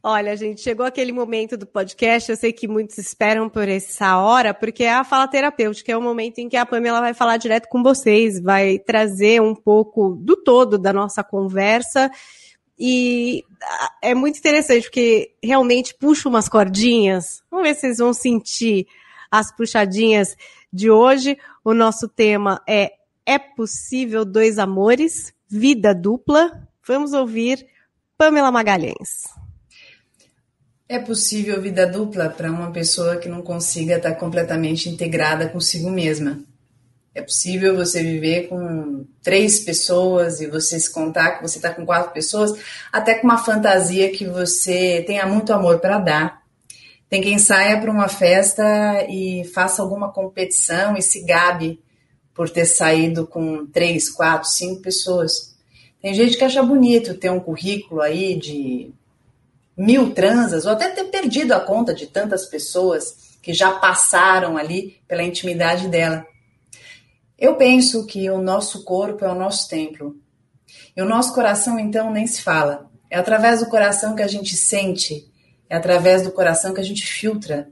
Olha, gente, chegou aquele momento do podcast. Eu sei que muitos esperam por essa hora, porque é a fala terapêutica, é o momento em que a Pamela vai falar direto com vocês, vai trazer um pouco do todo da nossa conversa. E é muito interessante, porque realmente puxa umas cordinhas. Vamos ver se vocês vão sentir as puxadinhas de hoje. O nosso tema é É possível dois amores? Vida dupla. Vamos ouvir Pamela Magalhães. É possível vida dupla para uma pessoa que não consiga estar completamente integrada consigo mesma. É possível você viver com três pessoas e você se contar que você está com quatro pessoas, até com uma fantasia que você tenha muito amor para dar. Tem quem saia para uma festa e faça alguma competição e se gabe por ter saído com três, quatro, cinco pessoas. Tem gente que acha bonito ter um currículo aí de mil transas, ou até ter perdido a conta de tantas pessoas que já passaram ali pela intimidade dela. Eu penso que o nosso corpo é o nosso templo. E o nosso coração, então, nem se fala. É através do coração que a gente sente, é através do coração que a gente filtra.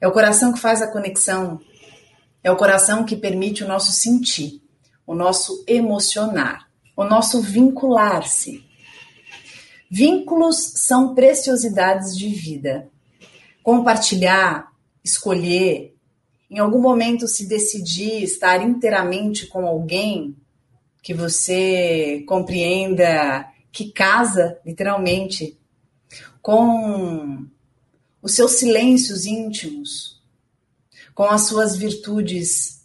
É o coração que faz a conexão. É o coração que permite o nosso sentir, o nosso emocionar, o nosso vincular-se. Vínculos são preciosidades de vida. Compartilhar, escolher, em algum momento se decidir estar inteiramente com alguém que você compreenda que casa, literalmente, com os seus silêncios íntimos, com as suas virtudes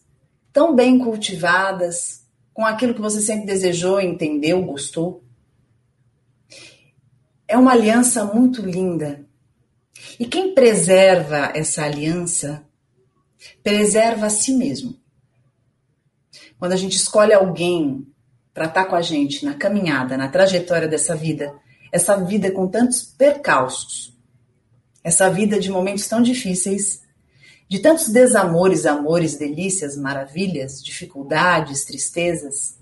tão bem cultivadas, com aquilo que você sempre desejou, entendeu, gostou. É uma aliança muito linda. E quem preserva essa aliança preserva a si mesmo. Quando a gente escolhe alguém para estar tá com a gente na caminhada, na trajetória dessa vida, essa vida com tantos percalços, essa vida de momentos tão difíceis, de tantos desamores, amores, delícias, maravilhas, dificuldades, tristezas,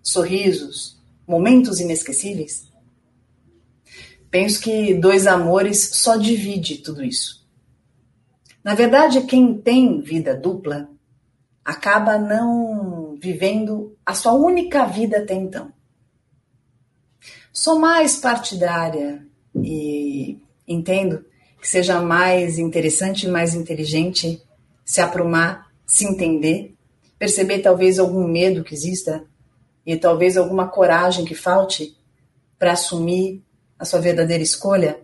sorrisos, momentos inesquecíveis. Penso que dois amores só divide tudo isso. Na verdade, quem tem vida dupla acaba não vivendo a sua única vida até então. Sou mais partidária e entendo que seja mais interessante, mais inteligente se aprumar, se entender, perceber talvez algum medo que exista e talvez alguma coragem que falte para assumir a sua verdadeira escolha,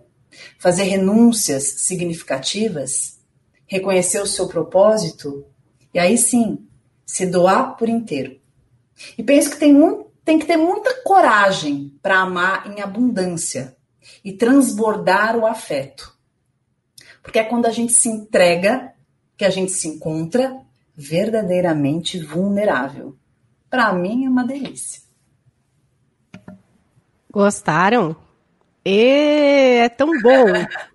fazer renúncias significativas reconhecer o seu propósito e aí sim se doar por inteiro. E penso que tem, tem que ter muita coragem para amar em abundância e transbordar o afeto. Porque é quando a gente se entrega que a gente se encontra verdadeiramente vulnerável. Para mim é uma delícia. Gostaram? E é tão bom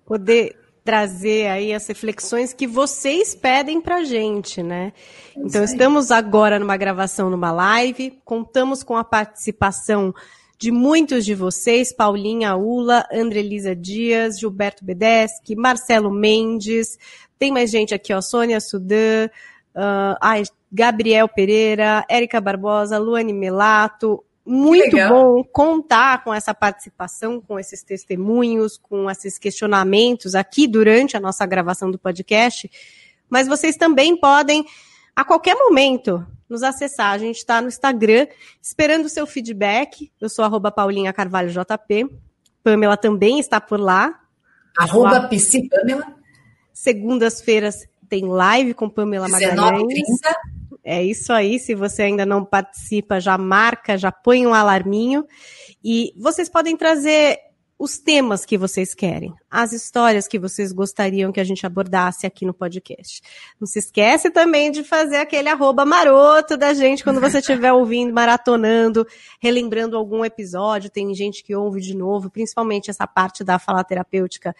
poder trazer aí as reflexões que vocês pedem pra gente, né? Então, estamos agora numa gravação numa live, contamos com a participação de muitos de vocês, Paulinha Ula, Andrelisa Dias, Gilberto Bedeschi, Marcelo Mendes, tem mais gente aqui, ó, Sônia Sudan, uh, ai, Gabriel Pereira, Érica Barbosa, Luane Melato, muito bom contar com essa participação, com esses testemunhos, com esses questionamentos aqui durante a nossa gravação do podcast. Mas vocês também podem, a qualquer momento, nos acessar. A gente está no Instagram esperando o seu feedback. Eu sou arroba Paulinha Carvalho JP. Pamela também está por lá. Arroba Pamela. Segundas-feiras tem live com Pamela Magalhães. É isso aí. Se você ainda não participa, já marca, já põe um alarminho. E vocês podem trazer os temas que vocês querem, as histórias que vocês gostariam que a gente abordasse aqui no podcast. Não se esquece também de fazer aquele arroba maroto da gente quando você estiver ouvindo, maratonando, relembrando algum episódio. Tem gente que ouve de novo, principalmente essa parte da fala terapêutica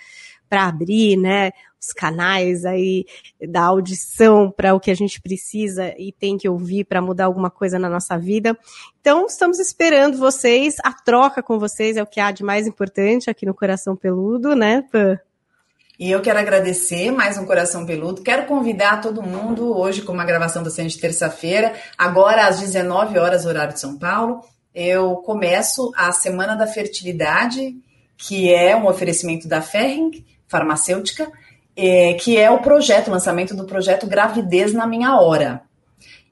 para abrir, né, os canais aí da audição para o que a gente precisa e tem que ouvir para mudar alguma coisa na nossa vida. Então, estamos esperando vocês, a troca com vocês é o que há de mais importante aqui no Coração Peludo, né, Pã? E eu quero agradecer mais um Coração Peludo. Quero convidar todo mundo hoje, com uma gravação da de terça-feira, agora às 19 horas, horário de São Paulo. Eu começo a Semana da Fertilidade, que é um oferecimento da Ferring, farmacêutica, é, que é o projeto, o lançamento do projeto Gravidez na Minha Hora.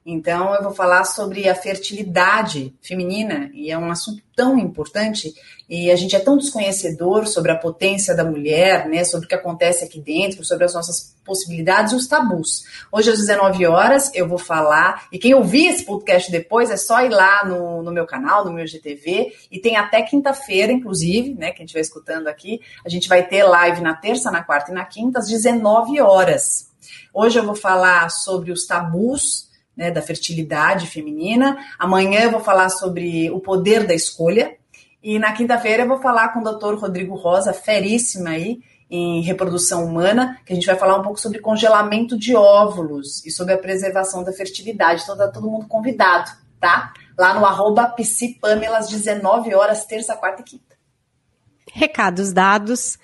Então, eu vou falar sobre a fertilidade feminina, e é um assunto tão importante, e a gente é tão desconhecedor sobre a potência da mulher, né, sobre o que acontece aqui dentro, sobre as nossas possibilidades e os tabus. Hoje, às 19 horas, eu vou falar, e quem ouvir esse podcast depois, é só ir lá no, no meu canal, no meu GTV, e tem até quinta-feira, inclusive, né, quem estiver escutando aqui, a gente vai ter live na terça, na quarta e na quinta, às 19 horas. Hoje eu vou falar sobre os tabus né, da fertilidade feminina. Amanhã eu vou falar sobre o poder da escolha. E na quinta-feira eu vou falar com o doutor Rodrigo Rosa, feríssima aí, em reprodução humana, que a gente vai falar um pouco sobre congelamento de óvulos e sobre a preservação da fertilidade. Então tá todo mundo convidado, tá? Lá no arroba psipamela às 19 horas, terça, quarta e quinta. Recados dados.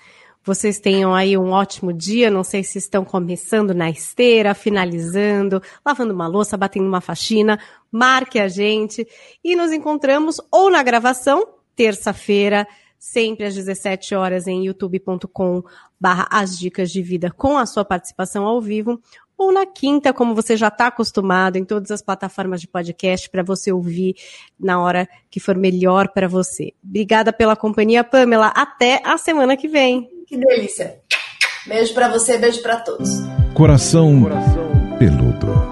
Vocês tenham aí um ótimo dia. Não sei se estão começando na esteira, finalizando, lavando uma louça, batendo uma faxina. Marque a gente e nos encontramos ou na gravação, terça-feira, sempre às 17 horas em youtube.com barra as dicas de vida com a sua participação ao vivo ou na quinta, como você já está acostumado, em todas as plataformas de podcast para você ouvir na hora que for melhor para você. Obrigada pela companhia, Pamela. Até a semana que vem. Que delícia. Beijo para você, beijo para todos. Coração, Coração peludo.